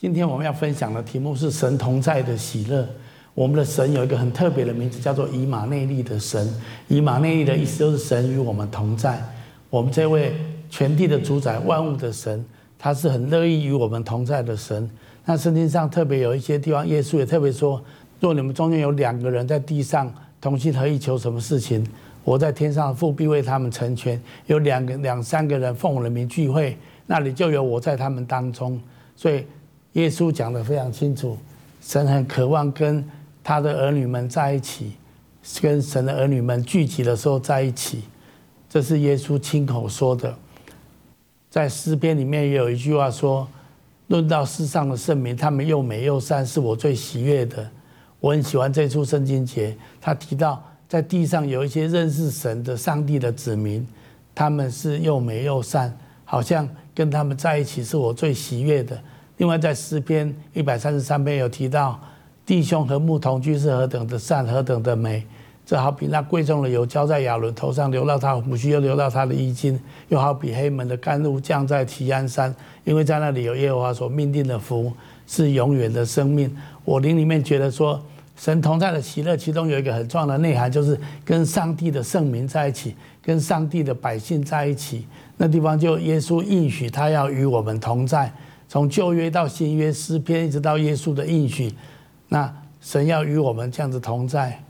今天我们要分享的题目是“神同在的喜乐”。我们的神有一个很特别的名字，叫做以马内利的神。以马内利的意思就是神与我们同在。我们这位全地的主宰、万物的神，他是很乐意与我们同在的神。那圣经上特别有一些地方，耶稣也特别说：“若你们中间有两个人在地上同心合意求什么事情，我在天上的父必为他们成全。有两个、两三个人奉我的名聚会，那里就有我在他们当中。”所以。耶稣讲得非常清楚，神很渴望跟他的儿女们在一起，跟神的儿女们聚集的时候在一起，这是耶稣亲口说的。在诗篇里面也有一句话说：“论到世上的圣民，他们又美又善，是我最喜悦的。”我很喜欢这处圣经节，他提到在地上有一些认识神的上帝的子民，他们是又美又善，好像跟他们在一起是我最喜悦的。另外，在诗篇一百三十三篇有提到，弟兄和睦同居是何等的善，何等的美。这好比那贵重的油浇在亚伦头上，流到他胡须，又流到他的衣襟；又好比黑门的甘露降在提安山，因为在那里有耶和华所命定的福，是永远的生命。我灵里面觉得说，神同在的喜乐，其中有一个很重要的内涵，就是跟上帝的圣民在一起，跟上帝的百姓在一起。那地方就耶稣应许他要与我们同在。从旧约到新约，诗篇一直到耶稣的应许，那神要与我们这样子同在。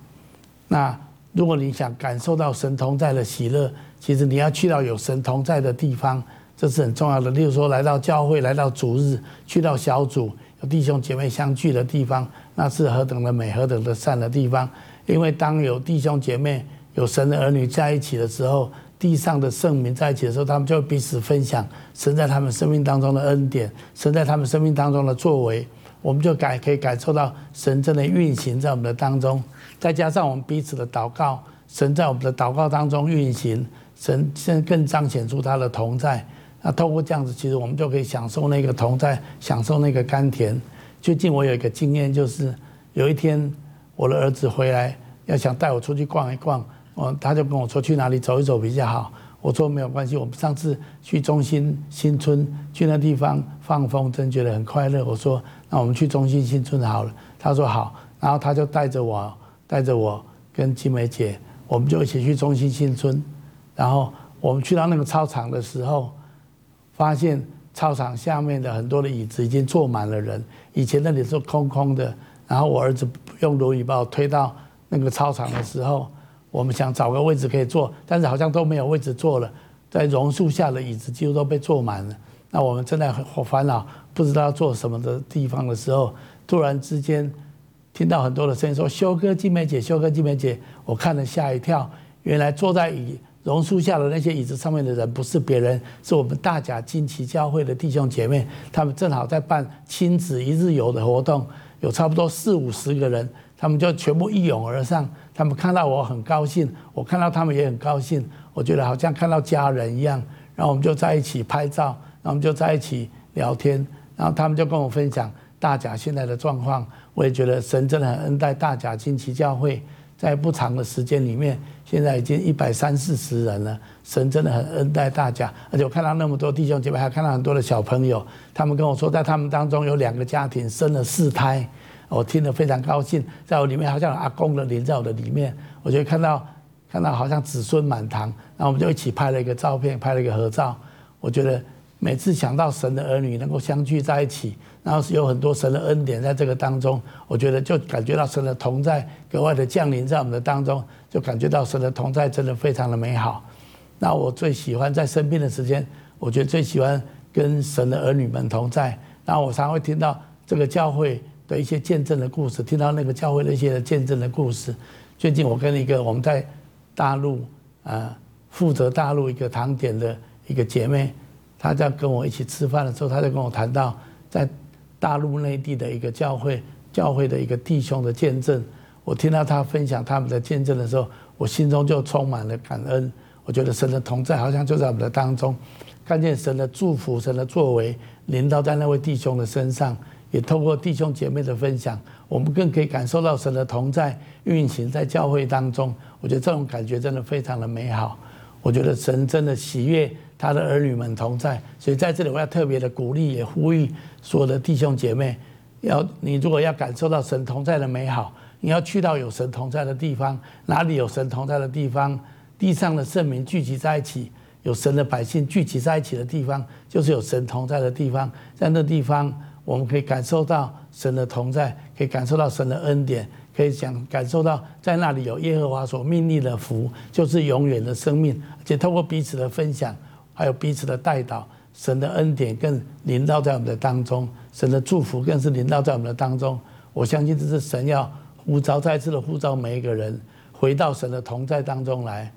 那如果你想感受到神同在的喜乐，其实你要去到有神同在的地方，这是很重要的。例如说，来到教会，来到主日，去到小组，有弟兄姐妹相聚的地方，那是何等的美，何等的善的地方。因为当有弟兄姐妹、有神的儿女在一起的时候，地上的圣民在一起的时候，他们就彼此分享神在他们生命当中的恩典，神在他们生命当中的作为，我们就感可以感受到神真的运行在我们的当中。再加上我们彼此的祷告，神在我们的祷告当中运行，神现在更彰显出他的同在。那透过这样子，其实我们就可以享受那个同在，享受那个甘甜。最近我有一个经验，就是有一天我的儿子回来，要想带我出去逛一逛。我他就跟我说，去哪里走一走比较好，我说没有关系，我们上次去中心新村去那地方放风筝，觉得很快乐。我说那我们去中心新村好了，他说好，然后他就带着我带着我跟金梅姐，我们就一起去中心新村。然后我们去到那个操场的时候，发现操场下面的很多的椅子已经坐满了人，以前那里是空空的。然后我儿子用轮椅把我推到那个操场的时候。我们想找个位置可以坐，但是好像都没有位置坐了。在榕树下的椅子几乎都被坐满了。那我们正在很烦恼，不知道要坐什么的地方的时候，突然之间听到很多的声音说：“修哥、金梅姐，修哥、金梅姐。”我看了吓一跳，原来坐在椅榕树下的那些椅子上面的人不是别人，是我们大甲金旗教会的弟兄姐妹。他们正好在办亲子一日游的活动，有差不多四五十个人，他们就全部一拥而上。他们看到我很高兴，我看到他们也很高兴，我觉得好像看到家人一样。然后我们就在一起拍照，然后我们就在一起聊天。然后他们就跟我分享大甲现在的状况。我也觉得神真的很恩待大甲金旗教会，在不长的时间里面，现在已经一百三四十人了。神真的很恩待大甲，而且我看到那么多弟兄姐妹，还看到很多的小朋友。他们跟我说，在他们当中有两个家庭生了四胎。我听得非常高兴，在我里面好像阿公的灵在我的里面，我就看到看到好像子孙满堂，然后我们就一起拍了一个照片，拍了一个合照。我觉得每次想到神的儿女能够相聚在一起，然后是有很多神的恩典在这个当中，我觉得就感觉到神的同在格外的降临在我们的当中，就感觉到神的同在真的非常的美好。那我最喜欢在生病的时间，我觉得最喜欢跟神的儿女们同在。然后我常会听到这个教会。的一些见证的故事，听到那个教会的一些见证的故事。最近我跟一个我们在大陆啊负责大陆一个堂点的一个姐妹，她在跟我一起吃饭的时候，她就跟我谈到在大陆内地的一个教会，教会的一个弟兄的见证。我听到她分享他们的见证的时候，我心中就充满了感恩。我觉得神的同在好像就在我们的当中，看见神的祝福、神的作为临到在那位弟兄的身上。也透过弟兄姐妹的分享，我们更可以感受到神的同在运行在教会当中。我觉得这种感觉真的非常的美好。我觉得神真的喜悦他的儿女们同在。所以在这里，我要特别的鼓励，也呼吁所有的弟兄姐妹，要你如果要感受到神同在的美好，你要去到有神同在的地方。哪里有神同在的地方，地上的圣民聚集在一起，有神的百姓聚集在一起的地方，就是有神同在的地方。在那地方，我们可以感受到神的同在，可以感受到神的恩典。可以想感受到，在那里有耶和华所命令的福，就是永远的生命。而且透过彼此的分享，还有彼此的带导，神的恩典更临到在我们的当中，神的祝福更是临到在我们的当中。我相信这是神要呼召，再次的呼召每一个人回到神的同在当中来。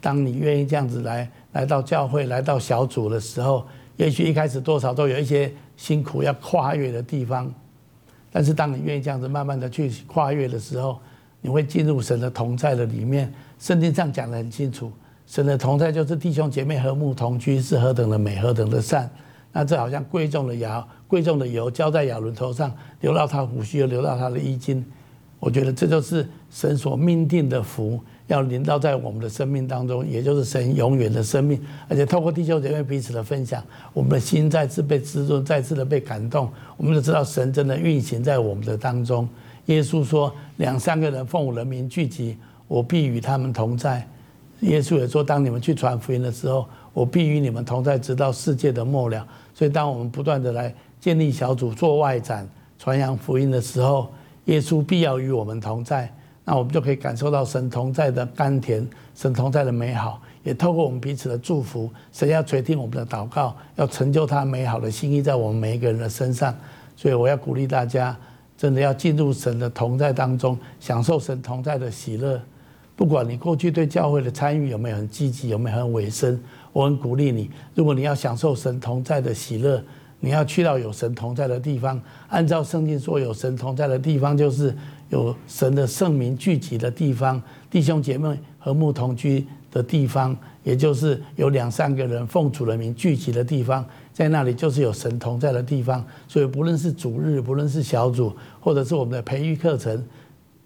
当你愿意这样子来来到教会、来到小组的时候，也许一开始多少都有一些辛苦要跨越的地方。但是，当你愿意这样子慢慢的去跨越的时候，你会进入神的同在的里面。圣经上讲得很清楚，神的同在就是弟兄姐妹和睦同居，是何等的美，何等的善。那这好像贵重的油，贵重的油浇在亚伦头上，流到他胡须，又流到他的衣襟。我觉得这就是神所命定的福。要临到在我们的生命当中，也就是神永远的生命，而且透过弟兄姐妹彼此的分享，我们的心再次被滋润，再次的被感动。我们就知道神真的运行在我们的当中。耶稣说：“两三个人奉我人民聚集，我必与他们同在。”耶稣也说：“当你们去传福音的时候，我必与你们同在，直到世界的末了。”所以，当我们不断的来建立小组、做外展、传扬福音的时候，耶稣必要与我们同在。那我们就可以感受到神同在的甘甜，神同在的美好，也透过我们彼此的祝福，神要垂听我们的祷告，要成就他美好的心意在我们每一个人的身上。所以我要鼓励大家，真的要进入神的同在当中，享受神同在的喜乐。不管你过去对教会的参与有没有很积极，有没有很委身，我很鼓励你，如果你要享受神同在的喜乐，你要去到有神同在的地方。按照圣经说，有神同在的地方就是。有神的圣民聚集的地方，弟兄姐妹和睦同居的地方，也就是有两三个人奉主的名聚集的地方，在那里就是有神同在的地方。所以不论是主日，不论是小组，或者是我们的培育课程，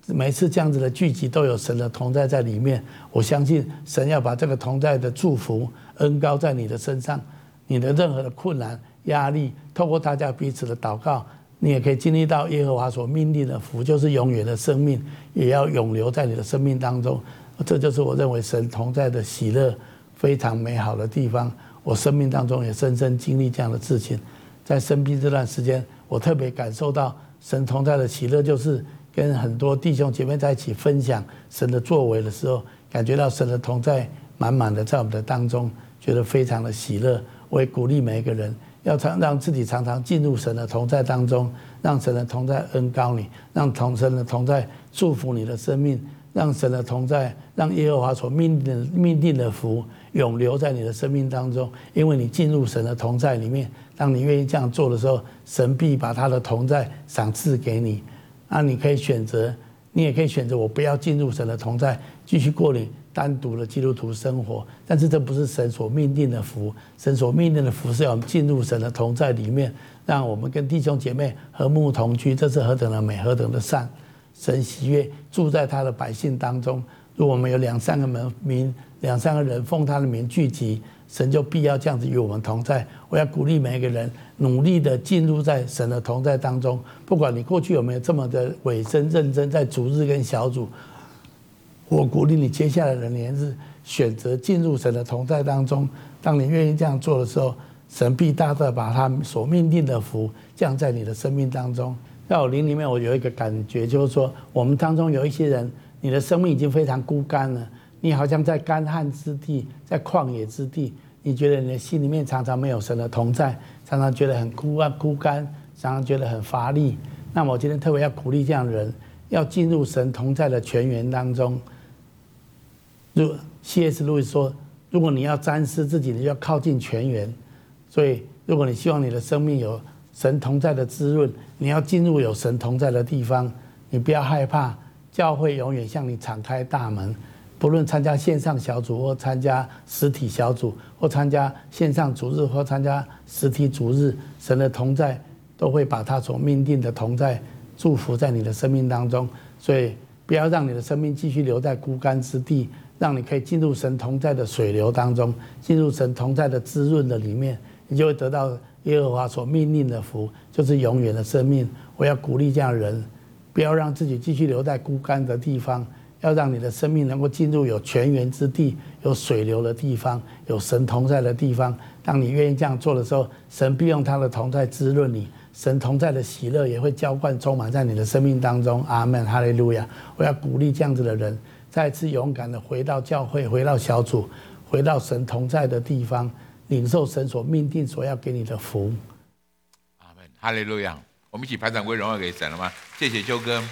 每次这样子的聚集都有神的同在在里面。我相信神要把这个同在的祝福恩高在你的身上，你的任何的困难、压力，透过大家彼此的祷告。你也可以经历到耶和华所命令的福，就是永远的生命，也要永留在你的生命当中。这就是我认为神同在的喜乐，非常美好的地方。我生命当中也深深经历这样的事情。在生病这段时间，我特别感受到神同在的喜乐，就是跟很多弟兄姐妹在一起分享神的作为的时候，感觉到神的同在满满的在我们的当中，觉得非常的喜乐。我也鼓励每一个人。要常让自己常常进入神的同在当中，让神的同在恩膏你，让同神的同在祝福你的生命，让神的同在，让耶和华所命定的命定的福永留在你的生命当中。因为你进入神的同在里面，当你愿意这样做的时候，神必把他的同在赏赐给你。那你可以选择，你也可以选择我不要进入神的同在，继续过你。单独的基督徒生活，但是这不是神所命定的福。神所命定的福是要进入神的同在里面，让我们跟弟兄姐妹和睦同居，这是何等的美，何等的善。神喜悦住在他的百姓当中。如果我们有两三个门名，两三个人奉他的名聚集，神就必要这样子与我们同在。我要鼓励每一个人努力的进入在神的同在当中。不管你过去有没有这么的委身认真，在主日跟小组。我鼓励你，接下来的年日选择进入神的同在当中。当你愿意这样做的时候，神必大大把他所命定的福降在你的生命当中。在我灵里面，我有一个感觉，就是说，我们当中有一些人，你的生命已经非常枯干了，你好像在干旱之地，在旷野之地，你觉得你的心里面常常没有神的同在，常常觉得很枯啊枯干，常常觉得很乏力。那么我今天特别要鼓励这样的人，要进入神同在的泉源当中。如 C.S. 路易说：“如果你要沾湿自己，你就要靠近泉源。所以，如果你希望你的生命有神同在的滋润，你要进入有神同在的地方。你不要害怕，教会永远向你敞开大门。不论参加线上小组，或参加实体小组，或参加线上主日，或参加实体主日，神的同在都会把他所命定的同在祝福在你的生命当中。所以，不要让你的生命继续留在孤干之地。”让你可以进入神同在的水流当中，进入神同在的滋润的里面，你就会得到耶和华所命令的福，就是永远的生命。我要鼓励这样的人，不要让自己继续留在枯干的地方，要让你的生命能够进入有泉源之地、有水流的地方、有神同在的地方。当你愿意这样做的时候，神必用他的同在滋润你，神同在的喜乐也会浇灌充满在你的生命当中。阿门，哈利路亚！我要鼓励这样子的人，再次勇敢的回到教会，回到小组，回到神同在的地方，领受神所命定所要给你的福。阿门，哈利路亚！我们一起拍掌归荣耀给神了吗？谢谢修哥，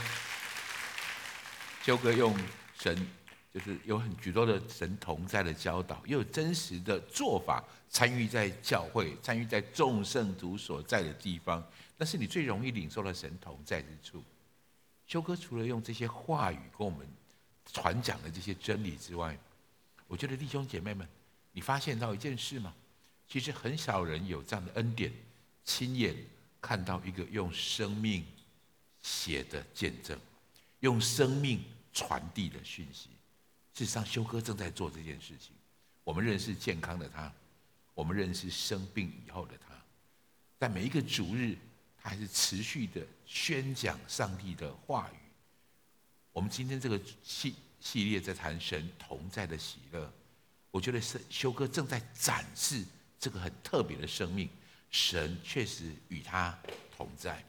修哥用神。就是有很许多的神同在的教导，又有真实的做法，参与在教会，参与在众圣徒所在的地方，那是你最容易领受的神同在之处。修哥除了用这些话语跟我们传讲的这些真理之外，我觉得弟兄姐妹们，你发现到一件事吗？其实很少人有这样的恩典，亲眼看到一个用生命写的见证，用生命传递的讯息。事实上，修哥正在做这件事情。我们认识健康的他，我们认识生病以后的他，在每一个主日，他还是持续的宣讲上帝的话语。我们今天这个系系列在谈神同在的喜乐，我觉得是修哥正在展示这个很特别的生命，神确实与他同在。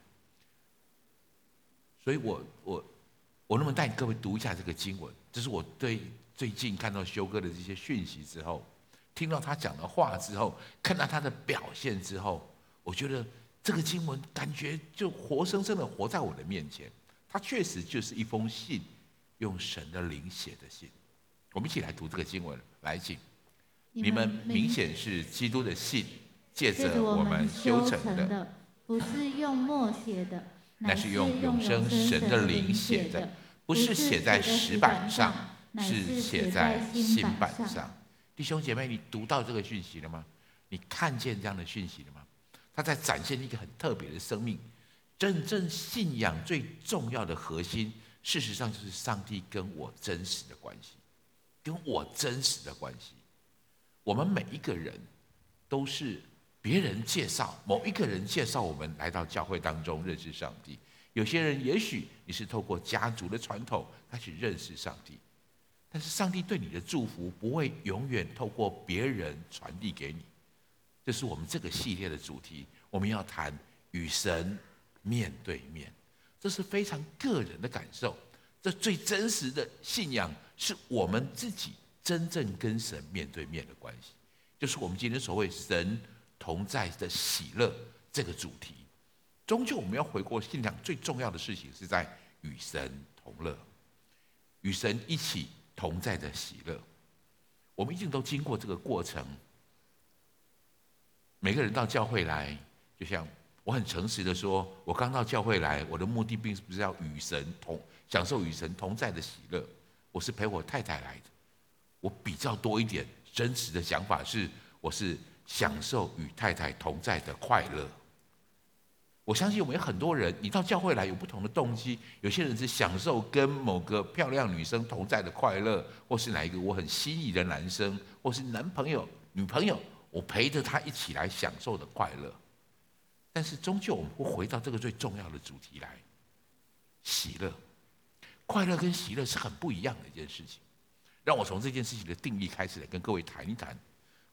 所以我我我能不能带各位读一下这个经文？这是我对最近看到修哥的这些讯息之后，听到他讲的话之后，看到他的表现之后，我觉得这个经文感觉就活生生的活在我的面前。他确实就是一封信，用神的灵写的信。我们一起来读这个经文，来，请你们明显是基督的信，借着我们修成的，不是用墨写的，乃是用永生神的灵写的。不是写在石板上，是写在心板上。弟兄姐妹，你读到这个讯息了吗？你看见这样的讯息了吗？他在展现一个很特别的生命。真正信仰最重要的核心，事实上就是上帝跟我真实的关系，跟我真实的关系。我们每一个人都是别人介绍，某一个人介绍我们来到教会当中认识上帝。有些人也许你是透过家族的传统开始认识上帝，但是上帝对你的祝福不会永远透过别人传递给你。这是我们这个系列的主题，我们要谈与神面对面，这是非常个人的感受。这最真实的信仰是我们自己真正跟神面对面的关系，就是我们今天所谓神同在的喜乐这个主题。终究我们要回过信仰，最重要的事情是在与神同乐，与神一起同在的喜乐。我们一定都经过这个过程。每个人到教会来，就像我很诚实的说，我刚到教会来，我的目的并不是要与神同享受与神同在的喜乐，我是陪我太太来的。我比较多一点真实的想法是，我是享受与太太同在的快乐。我相信我们有很多人，你到教会来有不同的动机。有些人是享受跟某个漂亮女生同在的快乐，或是哪一个我很心仪的男生，或是男朋友、女朋友，我陪着他一起来享受的快乐。但是终究我们会回到这个最重要的主题来：喜乐、快乐跟喜乐是很不一样的一件事情。让我从这件事情的定义开始来跟各位谈一谈。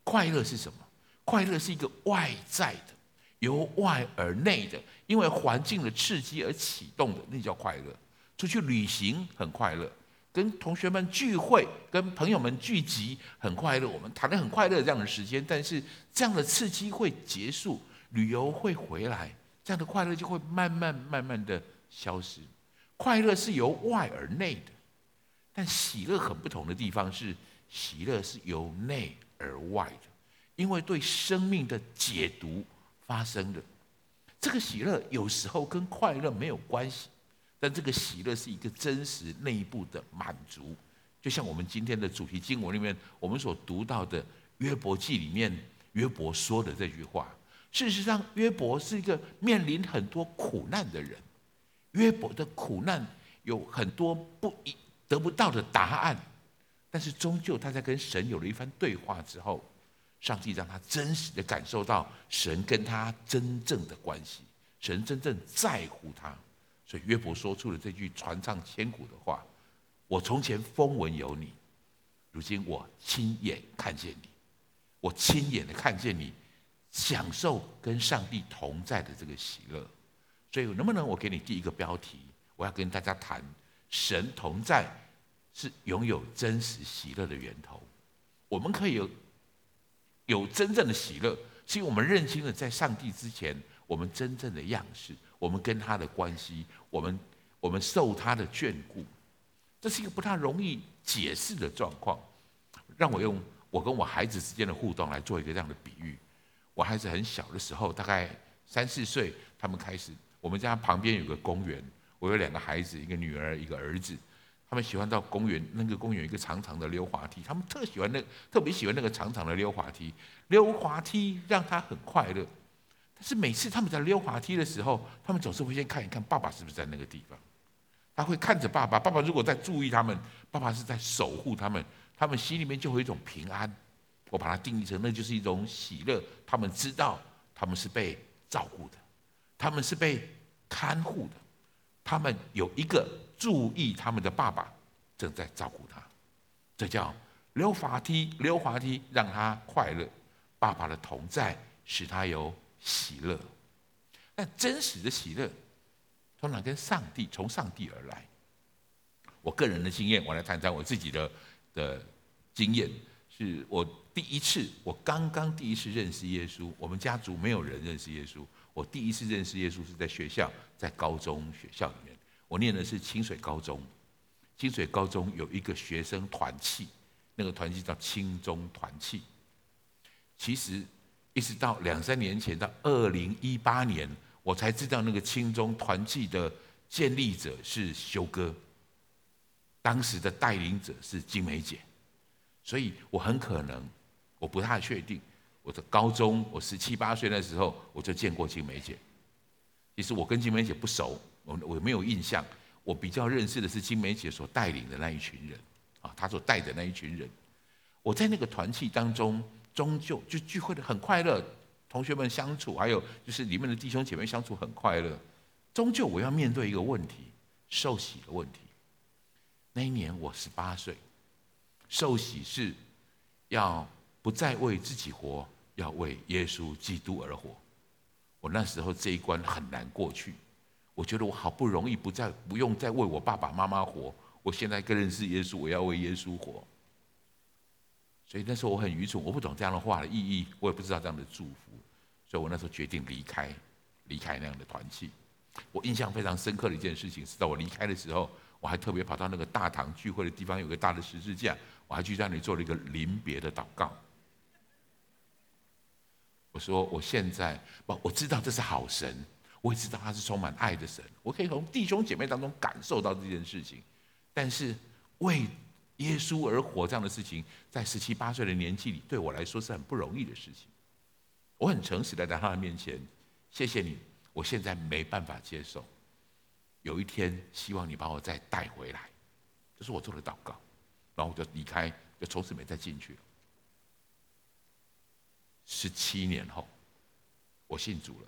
快乐是什么？快乐是一个外在的。由外而内的，因为环境的刺激而启动的，那叫快乐。出去旅行很快乐，跟同学们聚会、跟朋友们聚集很快乐，我们谈得很快乐这样的时间。但是这样的刺激会结束，旅游会回来，这样的快乐就会慢慢慢慢的消失。快乐是由外而内的，但喜乐很不同的地方是，喜乐是由内而外的，因为对生命的解读。发生的这个喜乐有时候跟快乐没有关系，但这个喜乐是一个真实内部的满足。就像我们今天的主题经文里面，我们所读到的约伯记里面，约伯说的这句话。事实上，约伯是一个面临很多苦难的人。约伯的苦难有很多不一得不到的答案，但是终究他在跟神有了一番对话之后，上帝让他真实的感受到神跟他真正的关系，神真正在乎他。所以约伯说出了这句传唱千古的话：“我从前风闻有你，如今我亲眼看见你，我亲眼的看见你，享受跟上帝同在的这个喜乐。”所以能不能我给你第一个标题？我要跟大家谈神同在是拥有真实喜乐的源头。我们可以有有真正的喜乐，是因为我们认清了在上帝之前我们真正的样式。我们跟他的关系，我们我们受他的眷顾，这是一个不太容易解释的状况。让我用我跟我孩子之间的互动来做一个这样的比喻。我孩子很小的时候，大概三四岁，他们开始，我们家旁边有个公园，我有两个孩子，一个女儿，一个儿子，他们喜欢到公园，那个公园一个长长的溜滑梯，他们特喜欢那特别喜欢那个长长的溜滑梯，溜滑梯让他很快乐。但是每次他们在溜滑梯的时候，他们总是会先看一看爸爸是不是在那个地方。他会看着爸爸，爸爸如果在注意他们，爸爸是在守护他们，他们心里面就会有一种平安。我把它定义成那就是一种喜乐。他们知道他们是被照顾的，他们是被看护的，他们有一个注意他们的爸爸正在照顾他。这叫溜滑梯，溜滑梯让他快乐。爸爸的同在使他有。喜乐，但真实的喜乐通常跟上帝从上帝而来。我个人的经验，我来谈谈我自己的的经验。是我第一次，我刚刚第一次认识耶稣。我们家族没有人认识耶稣。我第一次认识耶稣是在学校，在高中学校里面。我念的是清水高中。清水高中有一个学生团契，那个团契叫清中团契。其实。一直到两三年前，到二零一八年，我才知道那个清中团契的建立者是修哥，当时的带领者是金梅姐，所以我很可能，我不太确定，我的高中我十七八岁那时候我就见过金梅姐。其实我跟金梅姐不熟，我我没有印象，我比较认识的是金梅姐所带领的那一群人，啊，她所带的那一群人，我在那个团契当中。终究就聚会的很快乐，同学们相处，还有就是里面的弟兄姐妹相处很快乐。终究我要面对一个问题，受洗的问题。那一年我十八岁，受洗是要不再为自己活，要为耶稣基督而活。我那时候这一关很难过去，我觉得我好不容易不再不用再为我爸爸妈妈活，我现在更认识耶稣，我要为耶稣活。所以那时候我很愚蠢，我不懂这样的话的意义，我也不知道这样的祝福，所以我那时候决定离开，离开那样的团契。我印象非常深刻的一件事情是，在我离开的时候，我还特别跑到那个大堂聚会的地方，有个大的十字架，我还去在那里做了一个临别的祷告。我说我现在不，我知道这是好神，我也知道他是充满爱的神，我可以从弟兄姐妹当中感受到这件事情，但是为。耶稣而活这样的事情，在十七八岁的年纪里，对我来说是很不容易的事情。我很诚实的在他的面前，谢谢你，我现在没办法接受。有一天，希望你把我再带回来，这是我做的祷告。然后我就离开，就从此没再进去了。十七年后，我信主了。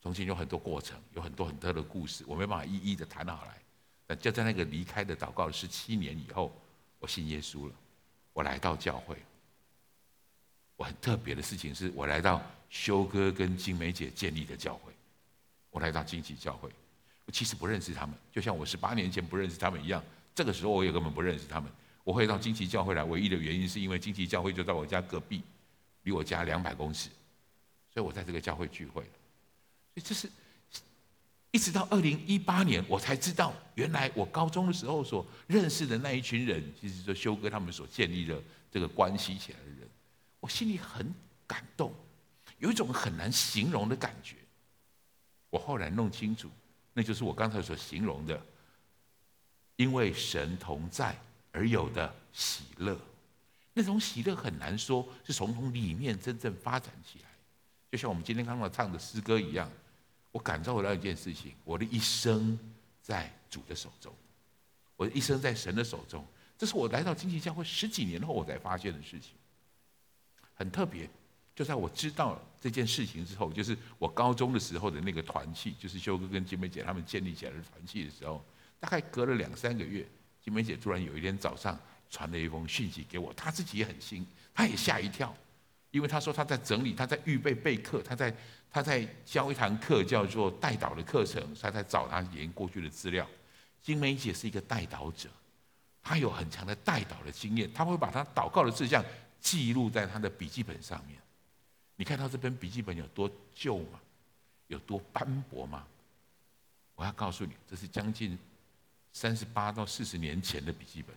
中间有很多过程，有很多很多的故事，我没办法一一的谈好来。但就在那个离开的祷告十七年以后。我信耶稣了，我来到教会。我很特别的事情是，我来到修哥跟金梅姐建立的教会。我来到惊奇教会，我其实不认识他们，就像我十八年前不认识他们一样。这个时候我也根本不认识他们。我会到惊奇教会来，唯一的原因是因为惊奇教会就在我家隔壁，离我家两百公尺，所以我在这个教会聚会。所以这是。一直到二零一八年，我才知道，原来我高中的时候所认识的那一群人，其实就修哥他们所建立的这个关系起来的人。我心里很感动，有一种很难形容的感觉。我后来弄清楚，那就是我刚才所形容的，因为神同在而有的喜乐。那种喜乐很难说，是从从里面真正发展起来，就像我们今天刚刚唱的诗歌一样。我感受到一件事情：我的一生在主的手中，我的一生在神的手中。这是我来到金旗教会十几年后我才发现的事情，很特别。就在我知道这件事情之后，就是我高中的时候的那个团契，就是修哥跟金梅姐他们建立起来的团契的时候，大概隔了两三个月，金梅姐突然有一天早上传了一封讯息给我，她自己也很新，她也吓一跳，因为她说她在整理，她在预备备课，她在她在教一堂课叫做代祷的课程，她在找她研过去的资料。金梅姐是一个代祷者，她有很强的代祷的经验，她会把她祷告的事项记录在她的笔记本上面。你看到这本笔记本有多旧吗？有多斑驳吗？我要告诉你，这是将近三十八到四十年前的笔记本。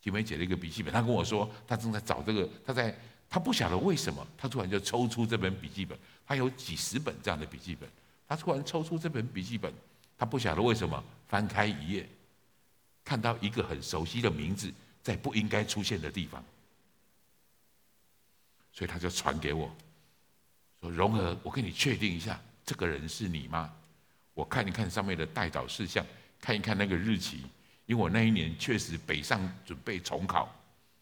金梅姐的一个笔记本，她跟我说，她正在找这个，她在，她不晓得为什么，她突然就抽出这本笔记本，她有几十本这样的笔记本，她突然抽出这本笔记本，她不晓得为什么，翻开一页，看到一个很熟悉的名字，在不应该出现的地方。所以她就传给我，说：“荣儿，我跟你确定一下，这个人是你吗？我看一看上面的代祷事项，看一看那个日期，因为我那一年确实北上准备重考，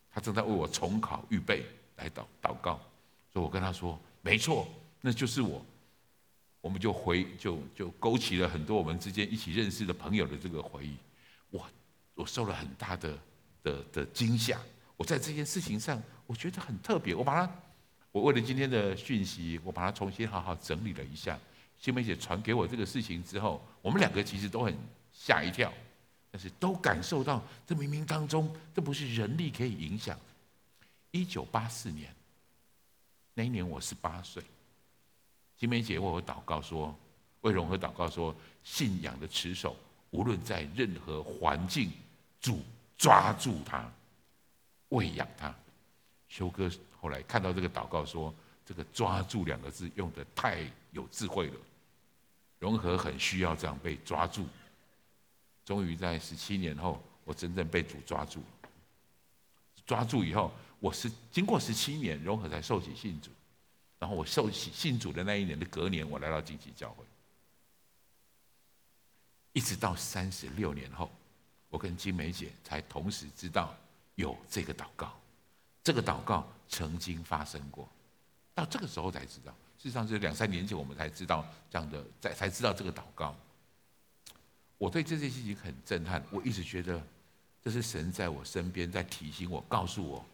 他正在为我重考预备来祷祷告。所以我跟他说，没错，那就是我。我们就回就就勾起了很多我们之间一起认识的朋友的这个回忆。我我受了很大的的的惊吓。”我在这件事情上，我觉得很特别。我把它，我为了今天的讯息，我把它重新好好整理了一下。新梅姐传给我这个事情之后，我们两个其实都很吓一跳，但是都感受到这冥冥当中，这不是人力可以影响。一九八四年那一年，我十八岁。金梅姐为我祷告说，为荣和祷告说，信仰的持守，无论在任何环境，主抓住他。喂养他，修哥后来看到这个祷告说：“这个抓住两个字用得太有智慧了。”荣和很需要这样被抓住。终于在十七年后，我真正被主抓住。抓住以后，我是经过十七年，融合才受洗信主。然后我受洗信主的那一年的隔年，我来到金旗教会。一直到三十六年后，我跟金梅姐才同时知道。有这个祷告，这个祷告曾经发生过，到这个时候才知道。事实上是两三年前我们才知道这样的，才才知道这个祷告。我对这件事情很震撼，我一直觉得这是神在我身边在提醒我，告诉我，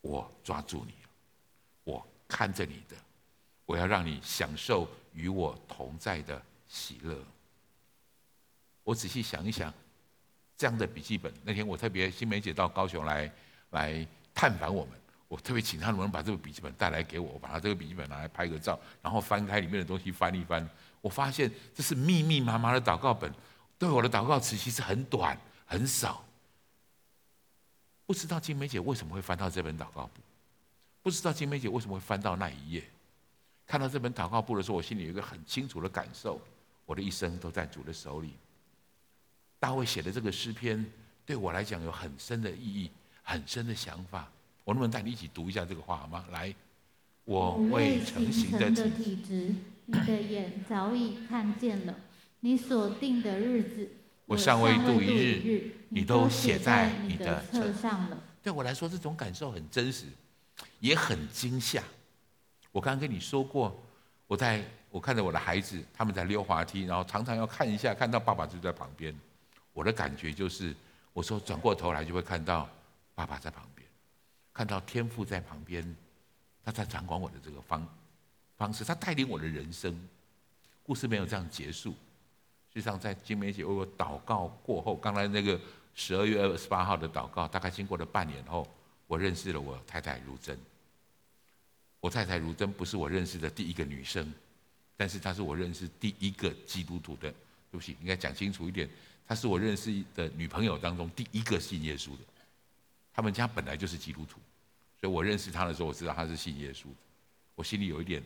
我抓住你，我看着你的，我要让你享受与我同在的喜乐。我仔细想一想。这样的笔记本，那天我特别新梅姐到高雄来来探访我们，我特别请她能不能把这个笔记本带来给我，我把他这个笔记本拿来拍个照，然后翻开里面的东西翻一翻，我发现这是密密麻麻的祷告本，对我的祷告词其实很短很少。不知道金梅姐为什么会翻到这本祷告簿？不知道金梅姐为什么会翻到那一页？看到这本祷告簿的时候，我心里有一个很清楚的感受：我的一生都在主的手里。大卫写的这个诗篇，对我来讲有很深的意义，很深的想法。我能不能带你一起读一下这个话好吗？来，我未成形的体质，你的眼早已看见了；你所定的日子，我尚未度一日，你都写在你的册上了。对我来说，这种感受很真实，也很惊吓。我刚刚跟你说过，我在我看着我的孩子，他们在溜滑梯，然后常常要看一下，看到爸爸就在旁边。我的感觉就是，我说转过头来就会看到爸爸在旁边，看到天父在旁边，他在掌管我的这个方方式，他带领我的人生。故事没有这样结束。实际上，在金梅姐为我祷告过后，刚才那个十二月二十八号的祷告，大概经过了半年后，我认识了我太太如珍。我太太如珍不是我认识的第一个女生，但是她是我认识第一个基督徒的。对不起，应该讲清楚一点。她是我认识的女朋友当中第一个信耶稣的，他们家本来就是基督徒，所以我认识她的时候，我知道她是信耶稣的。我心里有一点，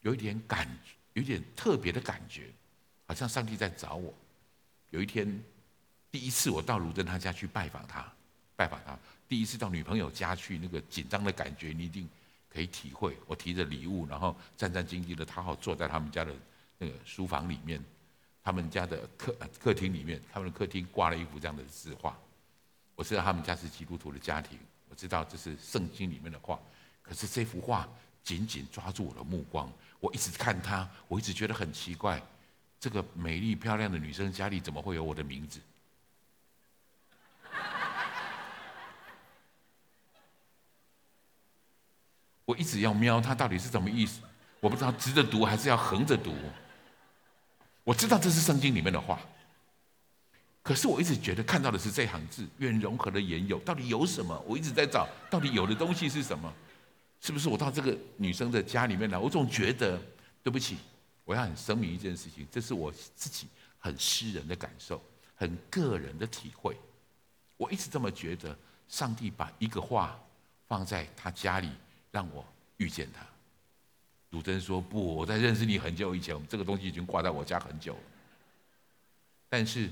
有一点感，有一点特别的感觉，好像上帝在找我。有一天，第一次我到卢珍他家去拜访他，拜访他，第一次到女朋友家去，那个紧张的感觉你一定可以体会。我提着礼物，然后战战兢兢的讨好坐在他们家的那个书房里面。他们家的客客厅里面，他们的客厅挂了一幅这样的字画。我知道他们家是基督徒的家庭，我知道这是圣经里面的话。可是这幅画紧紧抓住我的目光，我一直看它，我一直觉得很奇怪，这个美丽漂亮的女生家里怎么会有我的名字？我一直要瞄她到底是什么意思，我不知道直着读还是要横着读。我知道这是圣经里面的话。可是我一直觉得看到的是这行字“愿融合的言有”，到底有什么？我一直在找，到底有的东西是什么？是不是我到这个女生的家里面来？我总觉得，对不起，我要很声明一件事情，这是我自己很私人的感受，很个人的体会。我一直这么觉得，上帝把一个话放在他家里，让我遇见他。鲁珍说：“不，我在认识你很久以前，这个东西已经挂在我家很久了。”但是。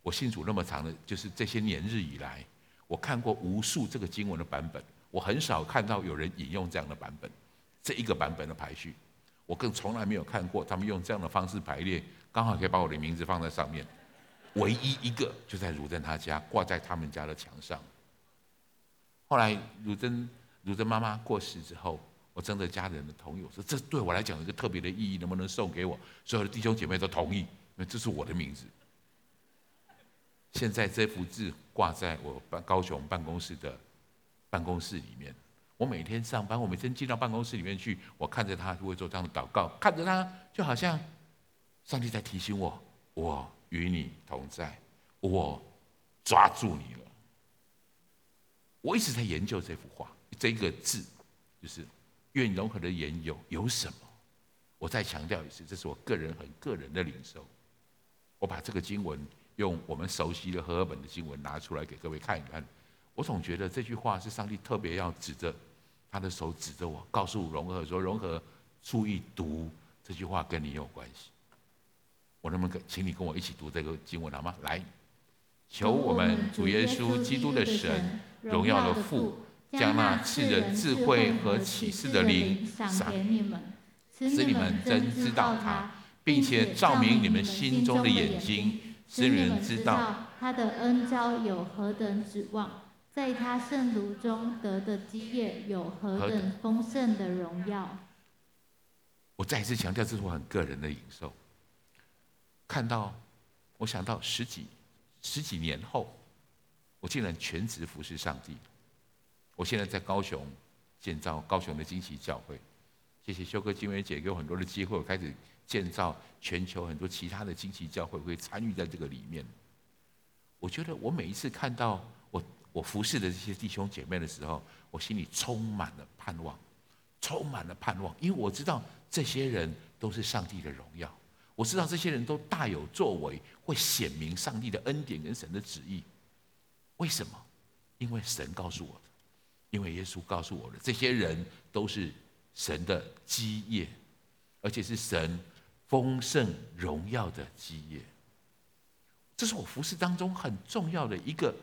我信主那么长的，就是这些年日以来，我看过无数这个经文的版本，我很少看到有人引用这样的版本，这一个版本的排序，我更从来没有看过他们用这样的方式排列，刚好可以把我的名字放在上面，唯一一个就在鲁珍他家挂在他们家的墙上。后来鲁珍鲁珍妈妈过世之后，我征得家人的同意，我说这对我来讲有一个特别的意义，能不能送给我？所有的弟兄姐妹都同意，因为这是我的名字。现在这幅字挂在我办高雄办公室的办公室里面。我每天上班，我每天进到办公室里面去，我看着他就会做这样的祷告，看着他就好像上帝在提醒我：我与你同在，我抓住你了。我一直在研究这幅画，这个字就是“愿融合的言有”有什么？我再强调一次，这是我个人很个人的领受。我把这个经文。用我们熟悉的和合本的经文拿出来给各位看一看，我总觉得这句话是上帝特别要指着他的手指着我，告诉融合说：融合，注意读这句话跟你有关系。我能不能请你跟我一起读这个经文好吗？来，求我们主耶稣基督的神，荣耀的父，将那赐人智慧和启示的灵赏给你们，使你们真知道他，并且照明你们心中的眼睛。使你们知道他的恩召有何等指望，在他圣炉中得的基业有何等丰盛的荣耀。我再一次强调，这是我很个人的领受。看到，我想到十几十几年后，我竟然全职服侍上帝。我现在在高雄建造高雄的惊奇教会，谢谢修哥、金梅姐给我很多的机会，我开始。建造全球很多其他的惊奇教会会参与在这个里面。我觉得我每一次看到我服侍的这些弟兄姐妹的时候，我心里充满了盼望，充满了盼望，因为我知道这些人都是上帝的荣耀，我知道这些人都大有作为，会显明上帝的恩典跟神的旨意。为什么？因为神告诉我的，因为耶稣告诉我的，这些人都是神的基业，而且是神。丰盛荣耀的基业，这是我服侍当中很重要的一个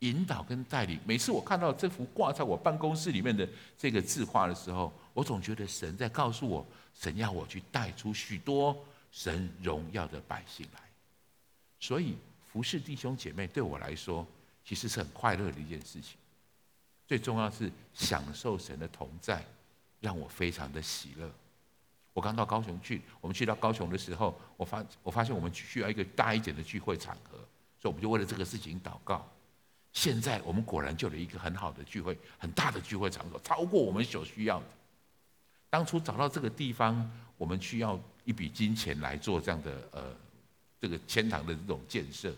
引导跟带领。每次我看到这幅挂在我办公室里面的这个字画的时候，我总觉得神在告诉我，神要我去带出许多神荣耀的百姓来。所以服侍弟兄姐妹对我来说，其实是很快乐的一件事情。最重要是享受神的同在，让我非常的喜乐。我刚到高雄去，我们去到高雄的时候，我发我发现我们需要一个大一点的聚会场合，所以我们就为了这个事情祷告。现在我们果然就有一个很好的聚会，很大的聚会场所，超过我们所需要的。当初找到这个地方，我们需要一笔金钱来做这样的呃这个天堂的这种建设。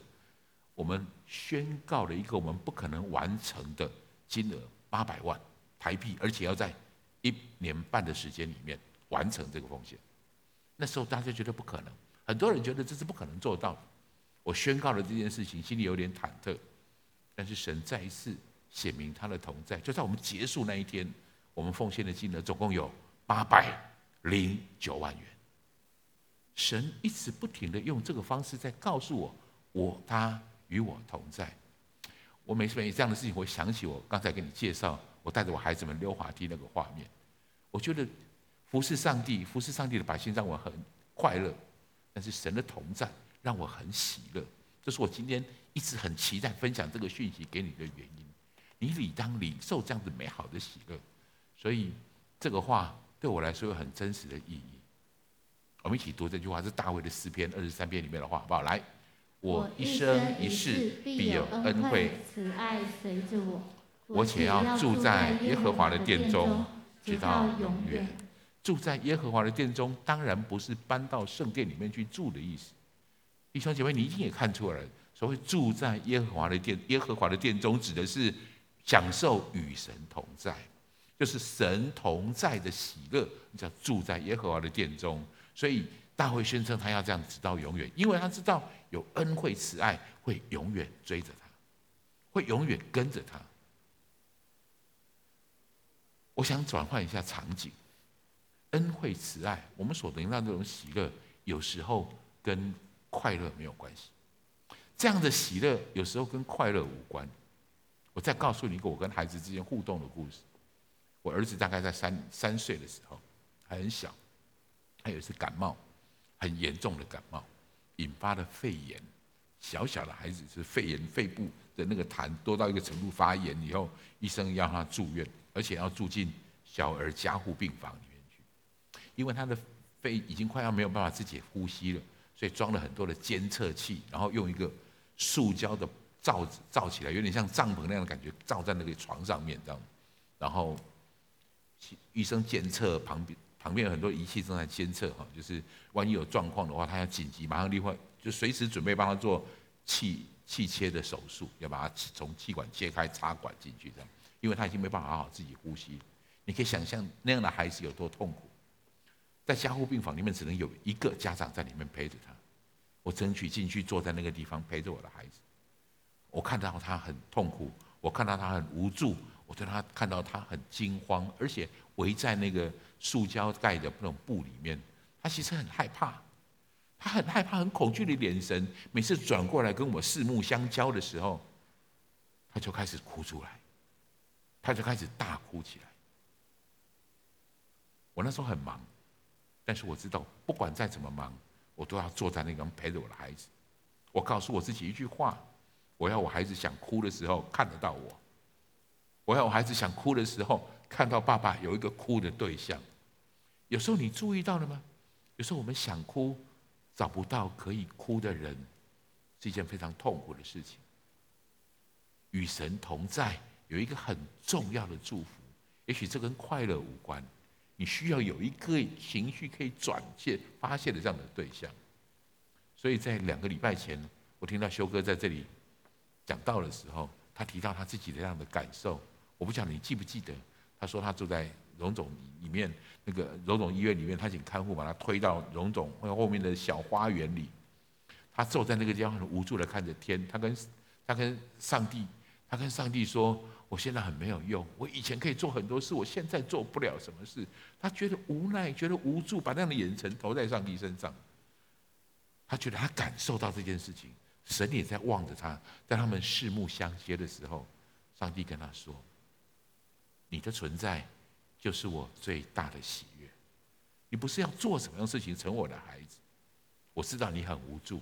我们宣告了一个我们不可能完成的金额八百万台币，而且要在一年半的时间里面。完成这个奉献，那时候大家觉得不可能，很多人觉得这是不可能做到的。我宣告了这件事情，心里有点忐忑，但是神再一次显明他的同在。就在我们结束那一天，我们奉献的金额总共有八百零九万元。神一直不停地用这个方式在告诉我，我他与我同在。我每次每这样的事情，我想起我刚才给你介绍，我带着我孩子们溜滑梯那个画面，我觉得。服侍上帝，服侍上帝的百姓让我很快乐，但是神的同在让我很喜乐，这是我今天一直很期待分享这个讯息给你的原因。你理当领受这样子美好的喜乐，所以这个话对我来说有很真实的意义。我们一起读这句话，是大卫的诗篇二十三篇里面的话，好不好？来，我一生一世必有恩惠慈爱随着我，我且要住在耶和华的殿中，直到永远。住在耶和华的殿中，当然不是搬到圣殿里面去住的意思。弟兄姐妹，你一定也看出来了，所谓住在耶和华的殿，耶和华的殿中指的是享受与神同在，就是神同在的喜乐，叫住在耶和华的殿中。所以大卫宣称他要这样直到永远，因为他知道有恩惠慈爱会永远追着他，会永远跟着他。我想转换一下场景，恩惠慈爱，我们所能让这种喜乐，有时候跟快乐没有关系。这样的喜乐有时候跟快乐无关。我再告诉你一个我跟孩子之间互动的故事。我儿子大概在三三岁的时候，还很小。他有一次感冒，很严重的感冒，引发了肺炎。小小的孩子是肺炎，肺部的那个痰多到一个程度发炎以后，医生要他住院，而且要住进小儿加护病房里面去，因为他的肺已经快要没有办法自己呼吸了，所以装了很多的监测器，然后用一个塑胶的罩子罩起来，有点像帐篷那样的感觉，罩在那个床上面这样，然后医生监测旁边。旁边有很多仪器正在监测哈，就是万一有状况的话，他要紧急马上立刻就随时准备帮他做气气切的手术，要把他从气管切开插管进去这样，因为他已经没办法好好自己呼吸。你可以想象那样的孩子有多痛苦，在加护病房里面只能有一个家长在里面陪着他。我争取进去坐在那个地方陪着我的孩子，我看到他很痛苦，我看到他很无助，我对他看到他很惊慌，而且围在那个。塑胶盖的那种布里面，他其实很害怕，他很害怕、很恐惧的眼神，每次转过来跟我四目相交的时候，他就开始哭出来，他就开始大哭起来。我那时候很忙，但是我知道，不管再怎么忙，我都要坐在那边陪着我的孩子。我告诉我自己一句话：我要我孩子想哭的时候看得到我，我要我孩子想哭的时候看到爸爸有一个哭的对象。有时候你注意到了吗？有时候我们想哭，找不到可以哭的人，是一件非常痛苦的事情。与神同在有一个很重要的祝福，也许这跟快乐无关，你需要有一个情绪可以转借、发泄的这样的对象。所以在两个礼拜前，我听到修哥在这里讲道的时候，他提到他自己的这样的感受。我不晓得你记不记得，他说他住在荣总里面。那个荣总医院里面，他请看护把他推到荣总后面的小花园里。他坐在那个地方，很无助的看着天。他跟他跟上帝，他跟上帝说：“我现在很没有用，我以前可以做很多事，我现在做不了什么事。”他觉得无奈，觉得无助，把那样的眼神投在上帝身上。他觉得他感受到这件事情，神也在望着他。在他们四目相接的时候，上帝跟他说：“你的存在。”就是我最大的喜悦。你不是要做什么样事情成我的孩子？我知道你很无助，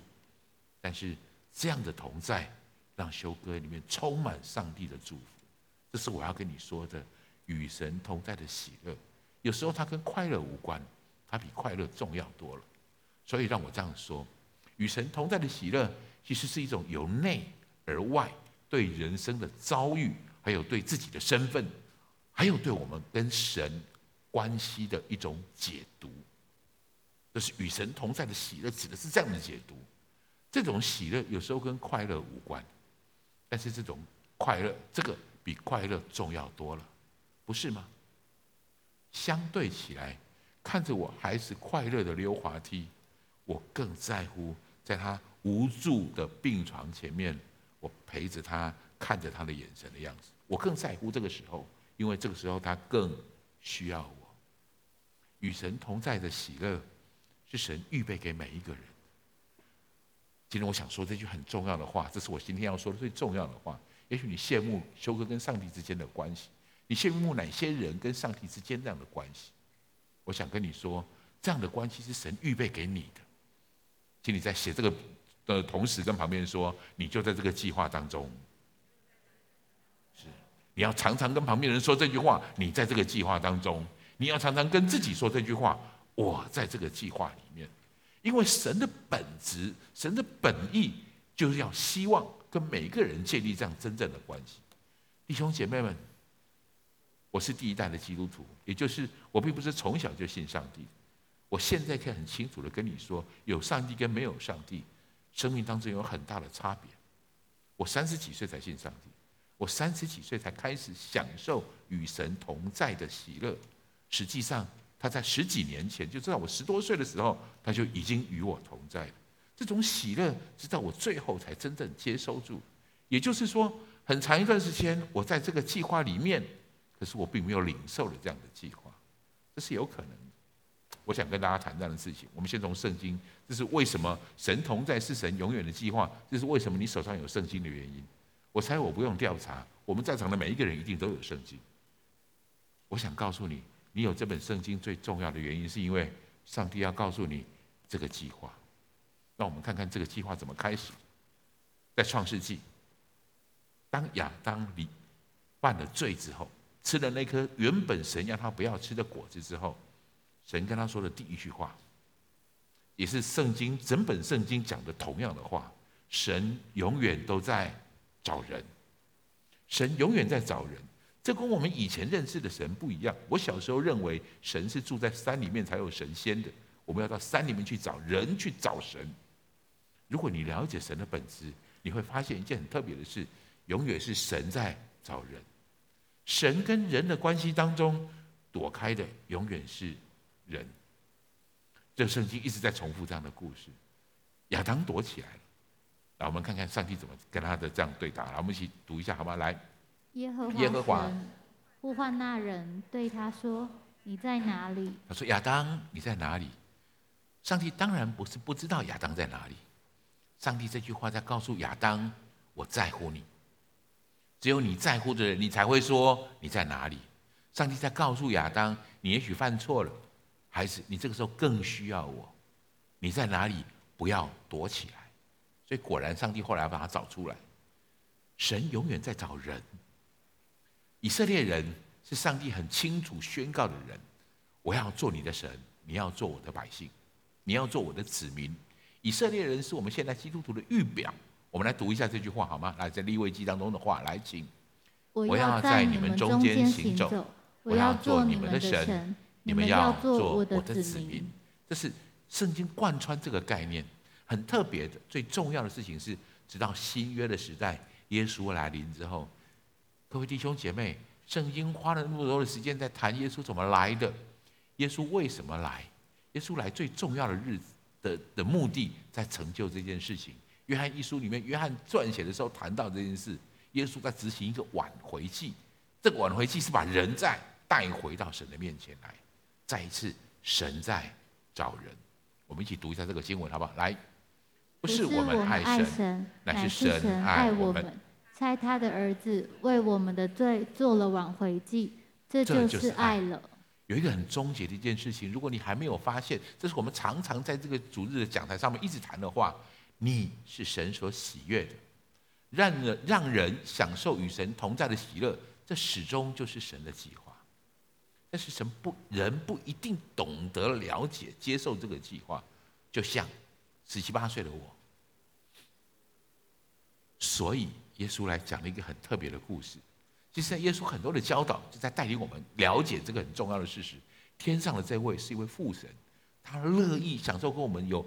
但是这样的同在，让修哥里面充满上帝的祝福。这是我要跟你说的，与神同在的喜乐。有时候它跟快乐无关，它比快乐重要多了。所以让我这样说，与神同在的喜乐，其实是一种由内而外对人生的遭遇，还有对自己的身份。还有对我们跟神关系的一种解读，这是与神同在的喜乐，指的是这样的解读。这种喜乐有时候跟快乐无关，但是这种快乐，这个比快乐重要多了，不是吗？相对起来，看着我孩子快乐的溜滑梯，我更在乎在他无助的病床前面，我陪着他，看着他的眼神的样子，我更在乎这个时候。因为这个时候他更需要我，与神同在的喜乐，是神预备给每一个人。今天我想说这句很重要的话，这是我今天要说的最重要的话。也许你羡慕修哥跟上帝之间的关系，你羡慕哪些人跟上帝之间这样的关系？我想跟你说，这样的关系是神预备给你的。请你在写这个的同时跟旁边人说，你就在这个计划当中。是，你要常常跟旁边人说这句话，你在这个计划当中。你要常常跟自己说这句话，我在这个计划里面。因为神的本质、神的本意，就是要希望跟每个人建立这样真正的关系。弟兄姐妹们，我是第一代的基督徒，也就是我并不是从小就信上帝。我现在可以很清楚的跟你说，有上帝跟没有上帝，生命当中有很大的差别。我三十几岁才信上帝，我三十几岁才开始享受与神同在的喜乐。实际上，他在十几年前，就知道我十多岁的时候，他就已经与我同在了。这种喜乐，直到我最后才真正接收住。也就是说，很长一段时间，我在这个计划里面，可是我并没有领受了这样的计划，这是有可能的。我想跟大家谈这样的事情。我们先从圣经，这是为什么神同在是神永远的计划？这是为什么你手上有圣经的原因？我猜我不用调查，我们在场的每一个人一定都有圣经。我想告诉你。你有这本圣经最重要的原因，是因为上帝要告诉你这个计划。那我们看看这个计划怎么开始。在创世纪，当亚当离犯了罪之后，吃了那颗原本神让他不要吃的果子之后，神跟他说的第一句话，也是圣经整本圣经讲的同样的话：神永远都在找人，神永远在找人。这跟我们以前认识的神不一样。我小时候认为神是住在山里面才有神仙的，我们要到山里面去找人去找神。如果你了解神的本质，你会发现一件很特别的事：永远是神在找人。神跟人的关系当中，躲开的永远是人。这圣经一直在重复这样的故事。亚当躲起来了，来，我们看看上帝怎么跟他的这样对答。来，我们一起读一下好吗？来。耶和华神呼唤那人，对他说：“你在哪里？”他说：“亚当，你在哪里？”上帝当然不是不知道亚当在哪里。上帝这句话在告诉亚当：“我在乎你。只有你在乎的人，你才会说你在哪里。”上帝在告诉亚当：“你也许犯错了，孩子，你这个时候更需要我。你在哪里？不要躲起来。”所以果然，上帝后来把他找出来。神永远在找人。以色列人是上帝很清楚宣告的人，我要做你的神，你要做我的百姓，你要做我的子民。以色列人是我们现在基督徒的预表。我们来读一下这句话好吗？来，在利未记当中的话，来，请。我要在你们中间行走，我要做你们的神，你们要做我的子民。这是圣经贯穿这个概念，很特别的。最重要的事情是，直到新约的时代，耶稣来临之后。各位弟兄姐妹，圣经花了那么多的时间在谈耶稣怎么来的，耶稣为什么来？耶稣来最重要的日子的的目的，在成就这件事情。约翰一书里面，约翰撰写的时候谈到这件事，耶稣在执行一个挽回祭，这个挽回祭是把人在带回到神的面前来，再一次神在找人。我们一起读一下这个经文，好不好？来，不是我们爱神，乃是神爱我们。猜他的儿子为我们的罪做了挽回祭，这就是爱了。有一个很终结的一件事情，如果你还没有发现，这是我们常常在这个主日的讲台上面一直谈的话，你是神所喜悦的，让人让人享受与神同在的喜乐，这始终就是神的计划。但是神不人不一定懂得了解接受这个计划，就像十七八岁的我，所以。耶稣来讲了一个很特别的故事。其实，耶稣很多的教导就在带领我们了解这个很重要的事实：天上的这位是一位父神，他乐意享受跟我们有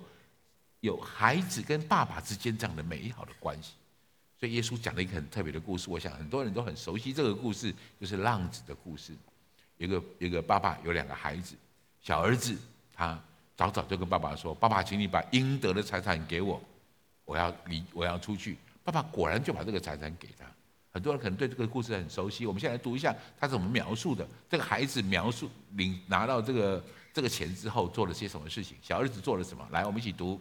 有孩子跟爸爸之间这样的美好的关系。所以，耶稣讲了一个很特别的故事。我想很多人都很熟悉这个故事，就是浪子的故事。一个一个爸爸有两个孩子，小儿子他早早就跟爸爸说：“爸爸，请你把应得的财产给我，我要离，我要出去。”爸爸果然就把这个财产给他。很多人可能对这个故事很熟悉，我们现在来读一下他怎么描述的。这个孩子描述领拿到这个这个钱之后做了些什么事情？小儿子做了什么？来，我们一起读。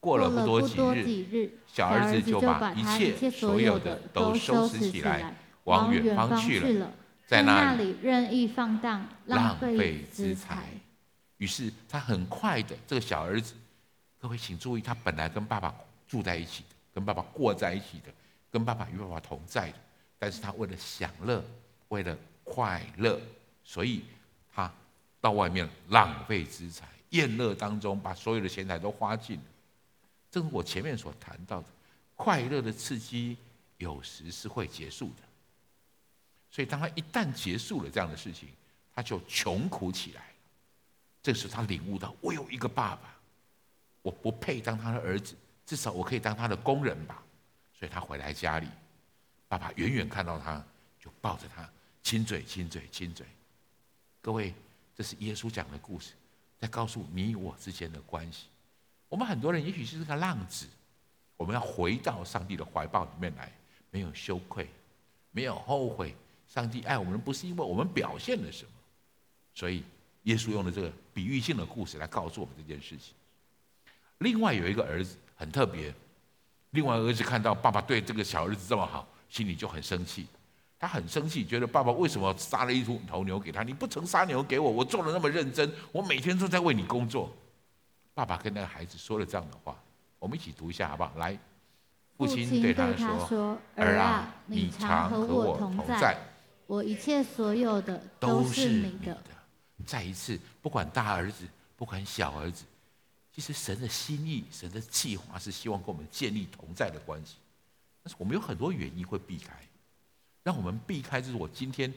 过了不多几日，小儿子就把一切所有的都收拾起来，往远方去了，在那里任意放荡，浪费资财。于是他很快的，这个小儿子，各位请注意，他本来跟爸爸。住在一起的，跟爸爸过在一起的，跟爸爸与爸爸同在的。但是他为了享乐，为了快乐，所以他到外面浪费资财，宴乐当中把所有的钱财都花尽了。正如我前面所谈到的，快乐的刺激有时是会结束的。所以当他一旦结束了这样的事情，他就穷苦起来。这时他领悟到，我有一个爸爸，我不配当他的儿子，至少我可以当他的工人吧。所以他回来家里。爸爸远远看到他，就抱着他，亲嘴、亲嘴、亲嘴。各位，这是耶稣讲的故事，在告诉你我之间的关系。我们很多人也许是个浪子，我们要回到上帝的怀抱里面来，没有羞愧，没有后悔。上帝爱我们，不是因为我们表现了什么，所以耶稣用了这个比喻性的故事来告诉我们这件事情。另外有一个儿子很特别，另外儿子看到爸爸对这个小儿子这么好。心里就很生气，他很生气，觉得爸爸为什么杀了一头牛给他？你不曾杀牛给我，我做的那么认真，我每天都在为你工作。爸爸跟那个孩子说了这样的话，我们一起读一下好不好？来，父亲对他说：“儿啊，你常和我同在，我一切所有的都是你的。”再一次，不管大儿子，不管小儿子，其实神的心意、神的计划是希望跟我们建立同在的关系。但是我们有很多原因会避开，让我们避开。就是我今天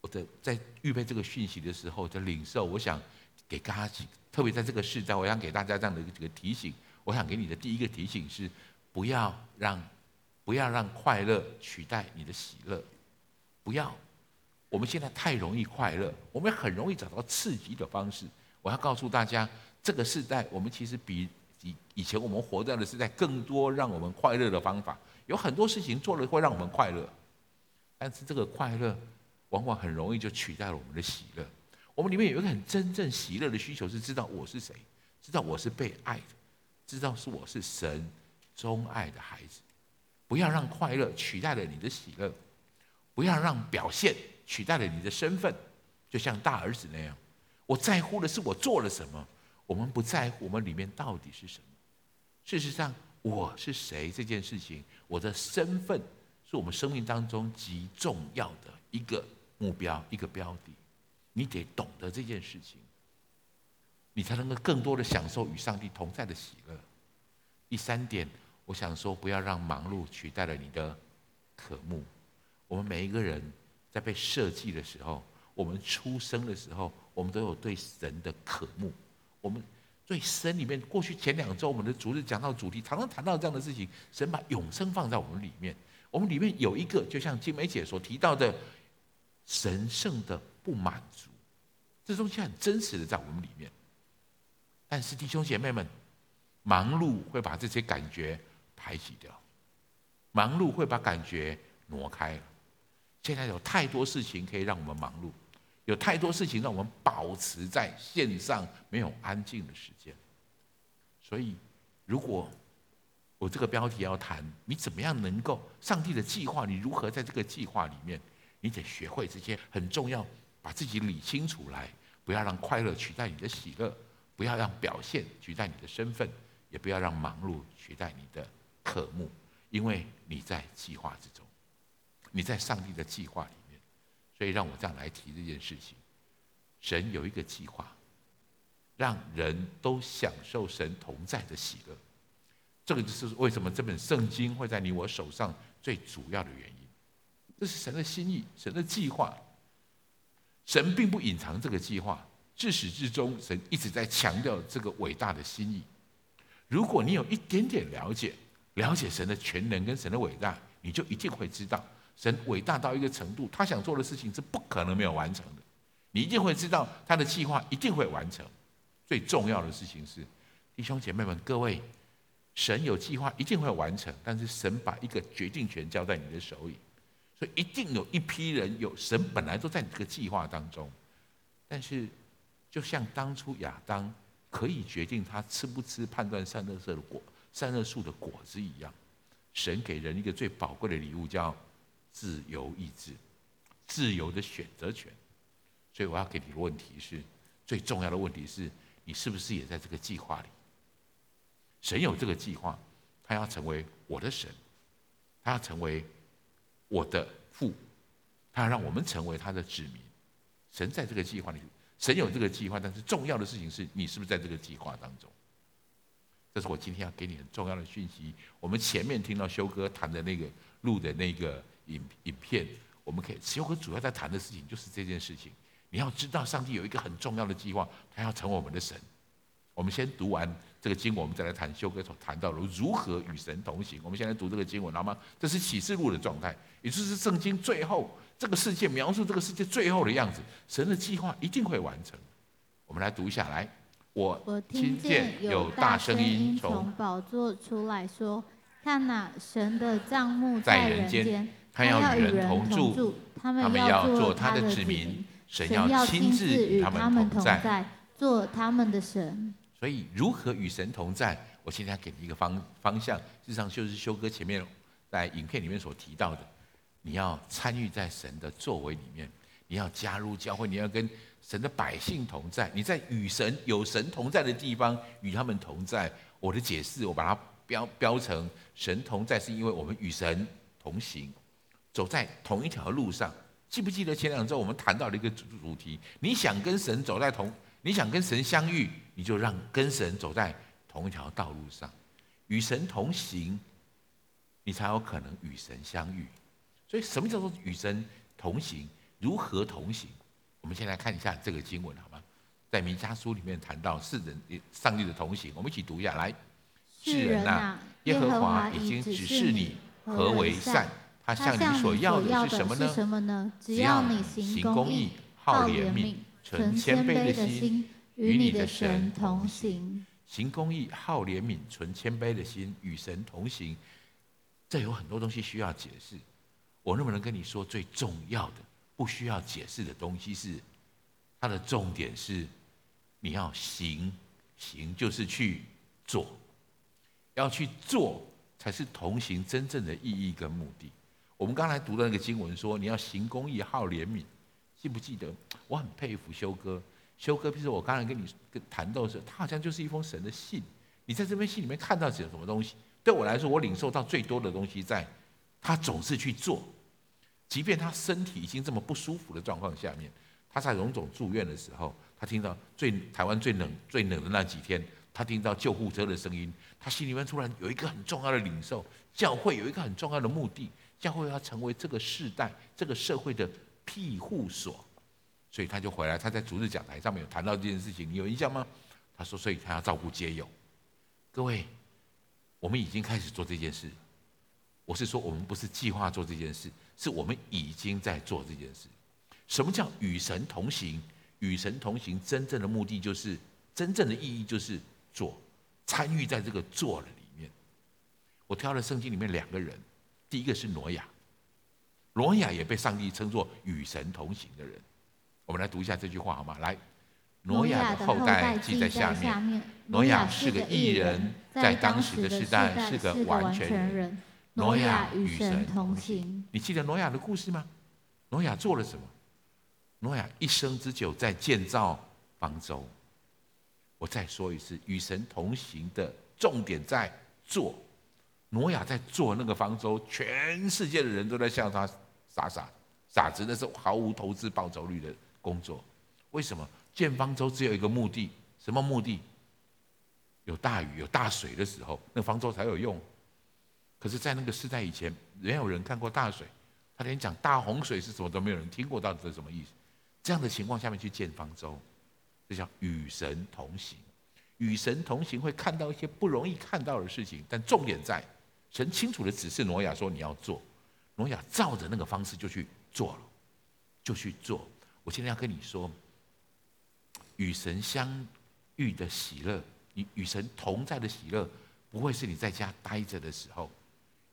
我的在预备这个讯息的时候的领受，我想给大家，特别在这个时代，我想给大家这样的几个提醒。我想给你的第一个提醒是：不要让不要让快乐取代你的喜乐。不要，我们现在太容易快乐，我们很容易找到刺激的方式。我要告诉大家，这个时代我们其实比。以以前我们活在的时代更多让我们快乐的方法，有很多事情做了会让我们快乐，但是这个快乐往往很容易就取代了我们的喜乐。我们里面有一个很真正喜乐的需求，是知道我是谁，知道我是被爱的，知道是我是神钟爱的孩子。不要让快乐取代了你的喜乐，不要让表现取代了你的身份，就像大儿子那样，我在乎的是我做了什么。我们不在乎我们里面到底是什么。事实上，我是谁这件事情，我的身份是我们生命当中极重要的一个目标、一个标的。你得懂得这件事情，你才能够更多的享受与上帝同在的喜乐。第三点，我想说，不要让忙碌取代了你的渴慕。我们每一个人在被设计的时候，我们出生的时候，我们都有对神的渴慕。我们最深里面，过去前两周我们的主日讲到主题，常常谈到这样的事情。神把永生放在我们里面，我们里面有一个，就像金梅姐所提到的，神圣的不满足，这东西很真实的在我们里面。但是弟兄姐妹们，忙碌会把这些感觉排挤掉，忙碌会把感觉挪开。现在有太多事情可以让我们忙碌。有太多事情让我们保持在线上，没有安静的时间。所以，如果我这个标题要谈，你怎么样能够上帝的计划？你如何在这个计划里面？你得学会这些很重要，把自己理清楚来，不要让快乐取代你的喜乐，不要让表现取代你的身份，也不要让忙碌取代你的渴慕，因为你在计划之中，你在上帝的计划里。所以让我这样来提这件事情，神有一个计划，让人都享受神同在的喜乐。这个就是为什么这本圣经会在你我手上最主要的原因。这是神的心意，神的计划。神并不隐藏这个计划，自始至终，神一直在强调这个伟大的心意。如果你有一点点了解，了解神的全能跟神的伟大，你就一定会知道。神伟大到一个程度，他想做的事情是不可能没有完成的。你一定会知道他的计划一定会完成。最重要的事情是，弟兄姐妹们，各位，神有计划一定会完成，但是神把一个决定权交在你的手里，所以一定有一批人有神本来都在你这个计划当中，但是就像当初亚当可以决定他吃不吃判断善恶树的果善恶树的果子一样，神给人一个最宝贵的礼物叫。自由意志，自由的选择权。所以我要给你的问题是，最重要的问题是你是不是也在这个计划里？神有这个计划，他要成为我的神，他要成为我的父，他要让我们成为他的子民。神在这个计划里，神有这个计划，但是重要的事情是你是不是在这个计划当中？这是我今天要给你很重要的讯息。我们前面听到修哥谈的那个录的那个影影片，我们可以修哥主要在谈的事情就是这件事情。你要知道，上帝有一个很重要的计划，他要成为我们的神。我们先读完这个经文，我们再来谈修哥所谈到的如何与神同行。我们先来读这个经文，好吗？这是启示录的状态，也就是圣经最后这个世界描述这个世界最后的样子。神的计划一定会完成。我们来读一下来。我我听见有大声音从宝座出来说：“看哪，神的帐幕在人间，他要与人同住，他们要做他的子民。”神要亲自与他们同在，做他们的神。所以，如何与神同在？我现在给你一个方方向，事实上就是修哥前面在影片里面所提到的。你要参与在神的作为里面，你要加入教会，你要跟神的百姓同在。你在与神有神同在的地方，与他们同在。我的解释，我把它标标成神同在，是因为我们与神同行，走在同一条路上。记不记得前两周我们谈到了一个主主题？你想跟神走在同，你想跟神相遇，你就让跟神走在同一条道路上，与神同行，你才有可能与神相遇。所以，什么叫做与神同行？如何同行？我们先来看一下这个经文，好吗？在弥迦书里面谈到世人上帝的同行，我们一起读一下来。世人啊，耶和华已经指示你何为善。他向你所要的是什么呢？只要你行公义、好怜悯、存谦卑的心，与你的神同行。行公义、好怜悯、存谦卑的心，与神同行。这有很多东西需要解释。我能不能跟你说，最重要的、不需要解释的东西是，它的重点是你要行，行就是去做，要去做才是同行真正的意义跟目的。我们刚才读的那个经文说，你要行公义、好怜悯，记不记得？我很佩服修哥。修哥，譬如我刚才跟你跟谈到的时候，他好像就是一封神的信。你在这封信里面看到什么东西？对我来说，我领受到最多的东西，在他总是去做，即便他身体已经这么不舒服的状况下面，他在荣总住院的时候，他听到最台湾最冷最冷的那几天，他听到救护车的声音，他心里面突然有一个很重要的领受，教会有一个很重要的目的。教会要成为这个世代、这个社会的庇护所，所以他就回来。他在主日讲台上面有谈到这件事情，你有印象吗？他说：“所以他要照顾街友。”各位，我们已经开始做这件事。我是说，我们不是计划做这件事，是我们已经在做这件事。什么叫与神同行？与神同行真正的目的就是，真正的意义就是做，参与在这个做的里面。我挑了圣经里面两个人。第一个是挪亚，挪亚也被上帝称作与神同行的人。我们来读一下这句话好吗？来，挪亚的后代记在下面。挪亚是个义人，在当时的世代是个完全人。挪亚与神同行。你记得挪亚的故事吗？挪亚做了什么？挪亚一生之久在建造方舟。我再说一次，与神同行的重点在做。挪亚在做那个方舟，全世界的人都在笑他傻傻傻子，那是毫无投资报酬率的工作。为什么建方舟只有一个目的？什么目的？有大雨、有大水的时候，那方舟才有用。可是，在那个时代以前，没有人看过大水，他连讲大洪水是什么都没有人听过，到底是什么意思？这样的情况下面去建方舟，这叫与神同行。与神同行会看到一些不容易看到的事情，但重点在。神清楚的指示挪亚说：“你要做。”挪亚照着那个方式就去做了，就去做。我现在要跟你说，与神相遇的喜乐，与与神同在的喜乐，不会是你在家待着的时候，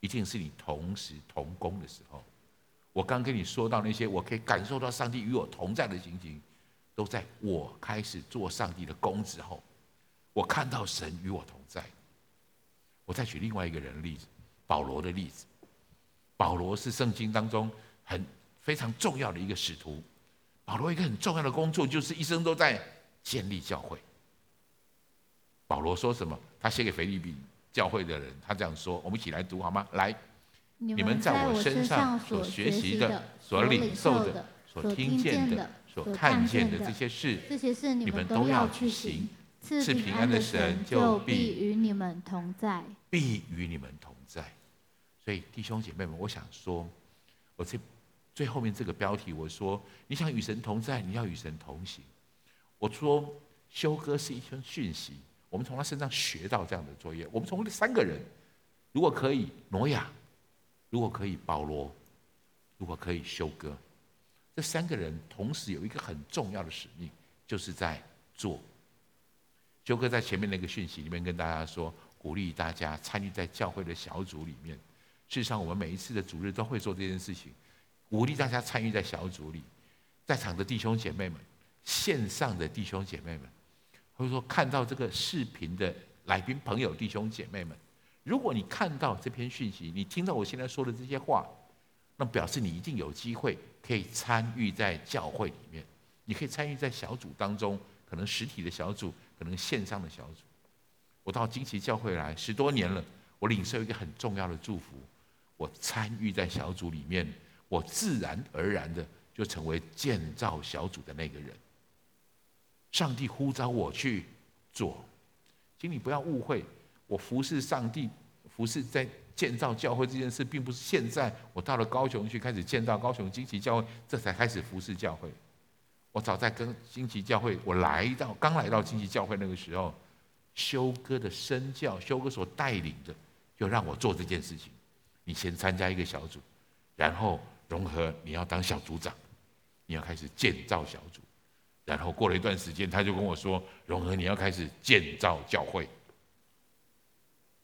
一定是你同时同工的时候。我刚跟你说到那些，我可以感受到上帝与我同在的情形，都在我开始做上帝的工之后，我看到神与我同在。我再举另外一个人的例子，保罗的例子。保罗是圣经当中很非常重要的一个使徒。保罗一个很重要的工作就是一生都在建立教会。保罗说什么？他写给腓立比教会的人，他这样说，我们一起来读好吗？来，你们在我身上所学习的、所领受的、所听见的、所看见的这些事，这些事你们都要去行。赐平安的神就必与你们同在，必与你们同在。所以弟兄姐妹们，我想说，我这最后面这个标题，我说你想与神同在，你要与神同行。我说修哥是一篇讯息，我们从他身上学到这样的作业。我们从这三个人，如果可以，挪亚；如果可以，保罗；如果可以，修哥。这三个人同时有一个很重要的使命，就是在做。修哥在前面那个讯息里面跟大家说，鼓励大家参与在教会的小组里面。事实上，我们每一次的主日都会做这件事情，鼓励大家参与在小组里。在场的弟兄姐妹们，线上的弟兄姐妹们，或者说看到这个视频的来宾朋友弟兄姐妹们，如果你看到这篇讯息，你听到我现在说的这些话，那表示你一定有机会可以参与在教会里面，你可以参与在小组当中，可能实体的小组。可能线上的小组，我到惊奇教会来十多年了，我领受一个很重要的祝福，我参与在小组里面，我自然而然的就成为建造小组的那个人。上帝呼召我去做，请你不要误会，我服侍上帝、服侍在建造教会这件事，并不是现在我到了高雄去开始建造高雄惊奇教会，这才开始服侍教会。我早在跟惊奇教会，我来到刚来到惊奇教会那个时候，修哥的身教，修哥所带领的，就让我做这件事情。你先参加一个小组，然后融合，你要当小组长，你要开始建造小组。然后过了一段时间，他就跟我说，融合，你要开始建造教会。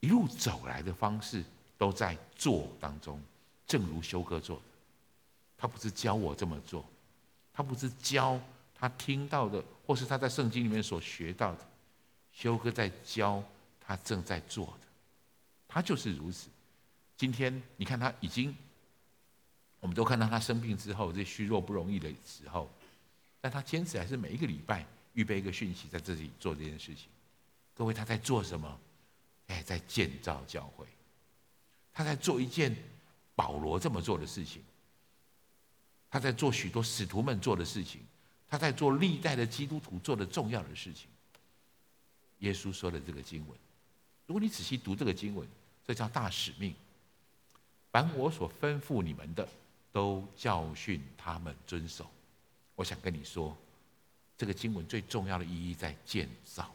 一路走来的方式都在做当中，正如修哥做的，他不是教我这么做。他不是教他听到的，或是他在圣经里面所学到的。修哥在教他正在做的，他就是如此。今天你看他已经，我们都看到他生病之后这虚弱不容易的时候，但他坚持还是每一个礼拜预备一个讯息在这里做这件事情。各位他在做什么？哎，在建造教会。他在做一件保罗这么做的事情。他在做许多使徒们做的事情，他在做历代的基督徒做的重要的事情。耶稣说的这个经文，如果你仔细读这个经文，这叫大使命。凡我所吩咐你们的，都教训他们遵守。我想跟你说，这个经文最重要的意义在建造。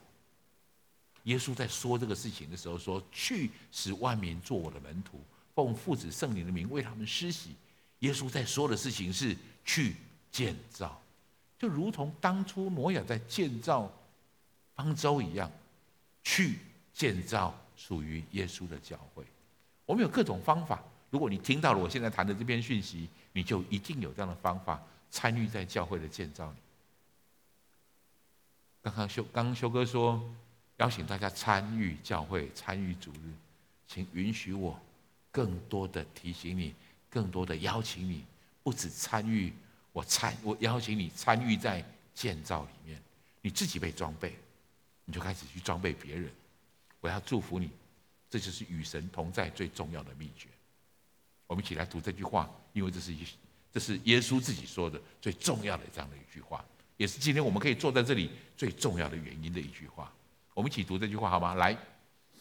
耶稣在说这个事情的时候说：“去使万民做我的门徒，奉父子圣灵的名为他们施洗。”耶稣在说的事情是去建造，就如同当初挪亚在建造方舟一样，去建造属于耶稣的教会。我们有各种方法，如果你听到了我现在谈的这篇讯息，你就一定有这样的方法参与在教会的建造里。刚刚修刚刚修哥说，邀请大家参与教会，参与主日，请允许我更多的提醒你。更多的邀请你，不止参与，我参我邀请你参与在建造里面。你自己被装备，你就开始去装备别人。我要祝福你，这就是与神同在最重要的秘诀。我们一起来读这句话，因为这是一这是耶稣自己说的最重要的这样的一句话，也是今天我们可以坐在这里最重要的原因的一句话。我们一起读这句话好吗？来，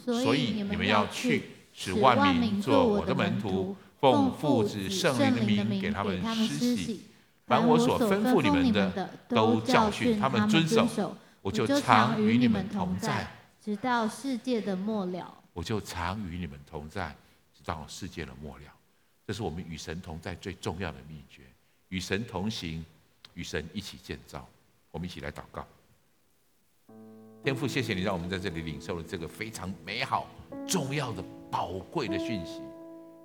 所以你们要去，使万民做我的门徒。奉父子圣灵的名给他们施洗，凡我所吩咐你们的，都教训他们遵守。我就常与你们同在，直到世界的末了。我就常与你们同在，直到世界的末了。这是我们与神同在最重要的秘诀：与神同行，与神一起建造。我们一起来祷告。天父，谢谢你让我们在这里领受了这个非常美好、重要的、宝贵的讯息。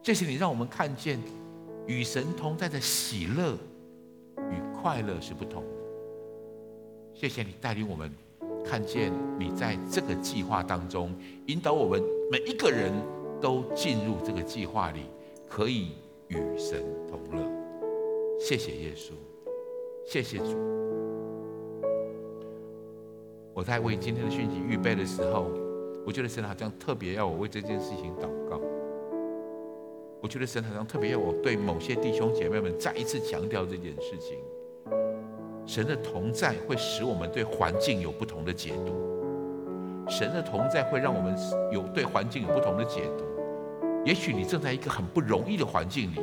谢谢你让我们看见与神同在的喜乐与快乐是不同的。谢谢你带领我们看见你在这个计划当中引导我们每一个人都进入这个计划里，可以与神同乐。谢谢耶稣，谢谢主。我在为今天的讯息预备的时候，我觉得神好像特别要我为这件事情祷告。我觉得神好像特别要我对某些弟兄姐妹们再一次强调这件事情。神的同在会使我们对环境有不同的解读。神的同在会让我们有对环境有不同的解读。也许你正在一个很不容易的环境里，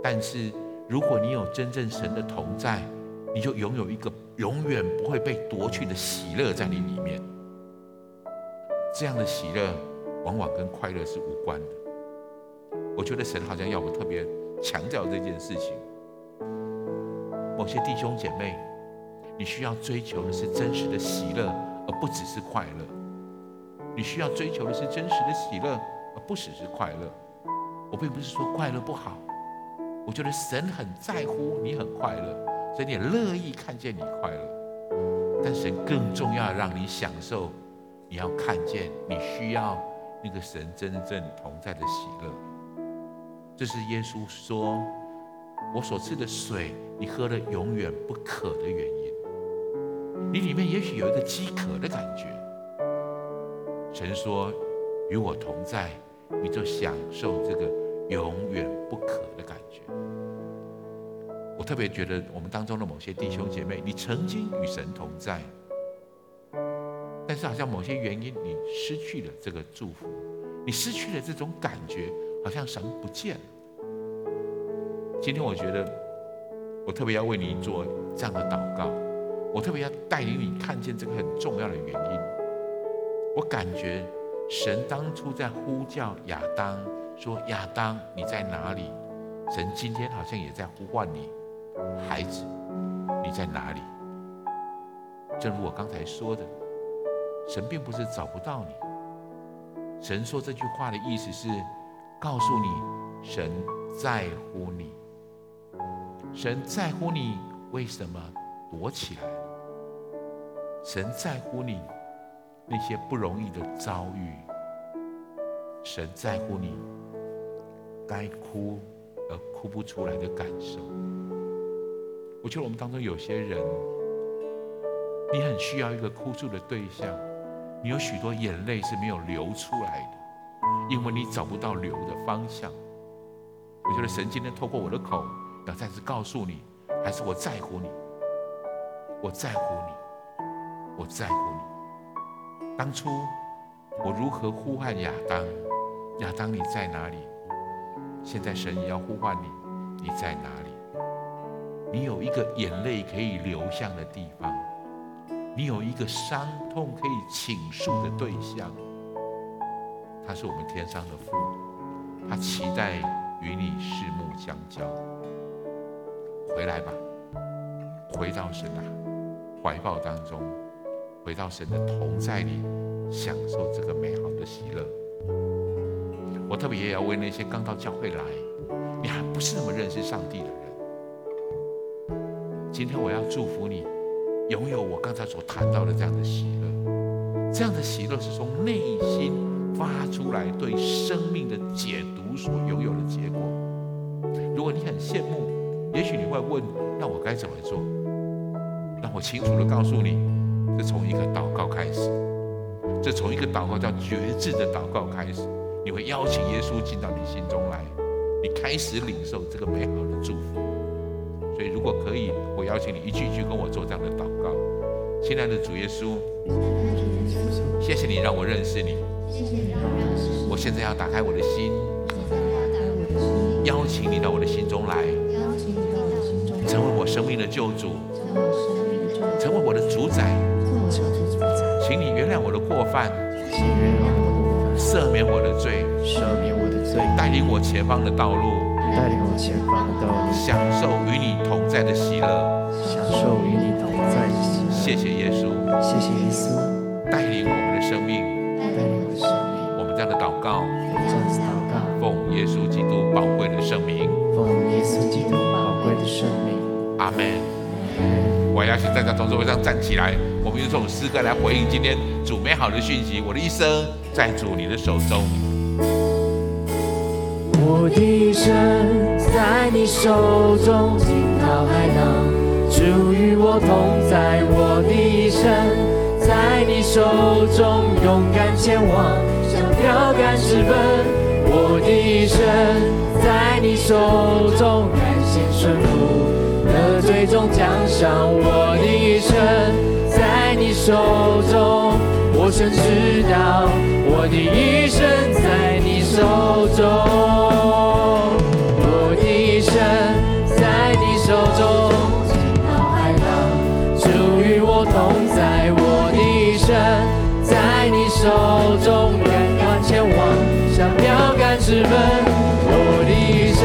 但是如果你有真正神的同在，你就拥有一个永远不会被夺去的喜乐在你里面。这样的喜乐往往跟快乐是无关的。我觉得神好像要我特别强调这件事情。某些弟兄姐妹，你需要追求的是真实的喜乐，而不只是快乐。你需要追求的是真实的喜乐，而不只是快乐。我并不是说快乐不好，我觉得神很在乎你很快乐，所以你也乐意看见你快乐。但神更重要，让你享受。你要看见，你需要那个神真正同在的喜乐。这是耶稣说：“我所赐的水，你喝了永远不渴的原因。”你里面也许有一个饥渴的感觉。神说：“与我同在，你就享受这个永远不渴的感觉。”我特别觉得，我们当中的某些弟兄姐妹，你曾经与神同在。但是好像某些原因，你失去了这个祝福，你失去了这种感觉，好像神不见了。今天我觉得，我特别要为你做这样的祷告，我特别要带领你看见这个很重要的原因。我感觉神当初在呼叫亚当，说：“亚当，你在哪里？”神今天好像也在呼唤你，孩子，你在哪里？正如我刚才说的。神并不是找不到你，神说这句话的意思是告诉你，神在乎你，神在乎你，为什么躲起来？神在乎你那些不容易的遭遇，神在乎你该哭而哭不出来的感受。我觉得我们当中有些人，你很需要一个哭诉的对象。你有许多眼泪是没有流出来的，因为你找不到流的方向。我觉得神今天透过我的口，要再次告诉你，还是我在乎你，我在乎你，我在乎你。当初我如何呼唤亚当？亚当你在哪里？现在神也要呼唤你，你在哪里？你有一个眼泪可以流向的地方。你有一个伤痛可以倾诉的对象，他是我们天上的父，他期待与你四目相交。回来吧，回到神啊怀抱当中，回到神的同在里，享受这个美好的喜乐。我特别也要为那些刚到教会来，你还不是那么认识上帝的人，今天我要祝福你。拥有我刚才所谈到的这样的喜乐，这样的喜乐是从内心发出来对生命的解读所拥有的结果。如果你很羡慕，也许你会问：那我该怎么做？那我清楚的告诉你，这从一个祷告开始，这从一个祷告叫决志的祷告开始，你会邀请耶稣进到你心中来，你开始领受这个美好的祝福。所以，如果可以，我邀请你一句一句跟我做这样的祷告。亲爱的主耶稣，谢谢你让我认识你。我现在要打开我的心，邀请你到我的心中来，成为我生命的救主，成为我的主宰。请你原谅我的过犯，赦免我的罪，带领我前方的道路。带领我前方的道路，享受与你同在的喜乐，享受与你同在的喜乐。谢谢耶稣，谢谢耶稣，带领我们的生命，样的祷告，这样的祷告，奉耶稣基督宝贵的圣名，奉耶稣基督宝贵的圣名。阿门。我要请在座同志会上站起来，我们用这首诗歌来回应今天主美好的讯息。我的一生在主你的手中。我的一生在你手中，惊涛骇浪，主与我同在。我的一生在在你手中，勇敢前往，像标杆直奔。我的一生在你手中，甘心顺服，的最终奖赏。我的一生在你手中，我深知道，我的一生在你手中，我的一生在你手中，惊涛骇浪，主与我同在。我的一生在你手中，十分，我的一生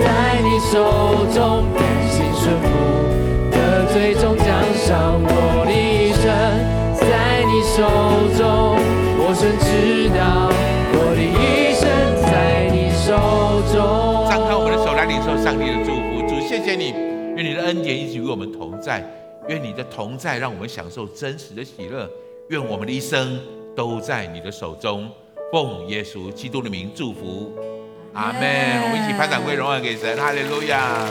在你手中，甘心顺服，的最终奖赏。我的一生在你手中，我深知道，我的一生在你手中。张开我们的手来领受上帝的祝福，主谢谢你，愿你的恩典一直与我们同在，愿你的同在让我们享受真实的喜乐，愿我们的一生都在你的手中。奉耶稣基督的名祝福，阿门。我们一起拍掌归荣耀给神，哈利路亚。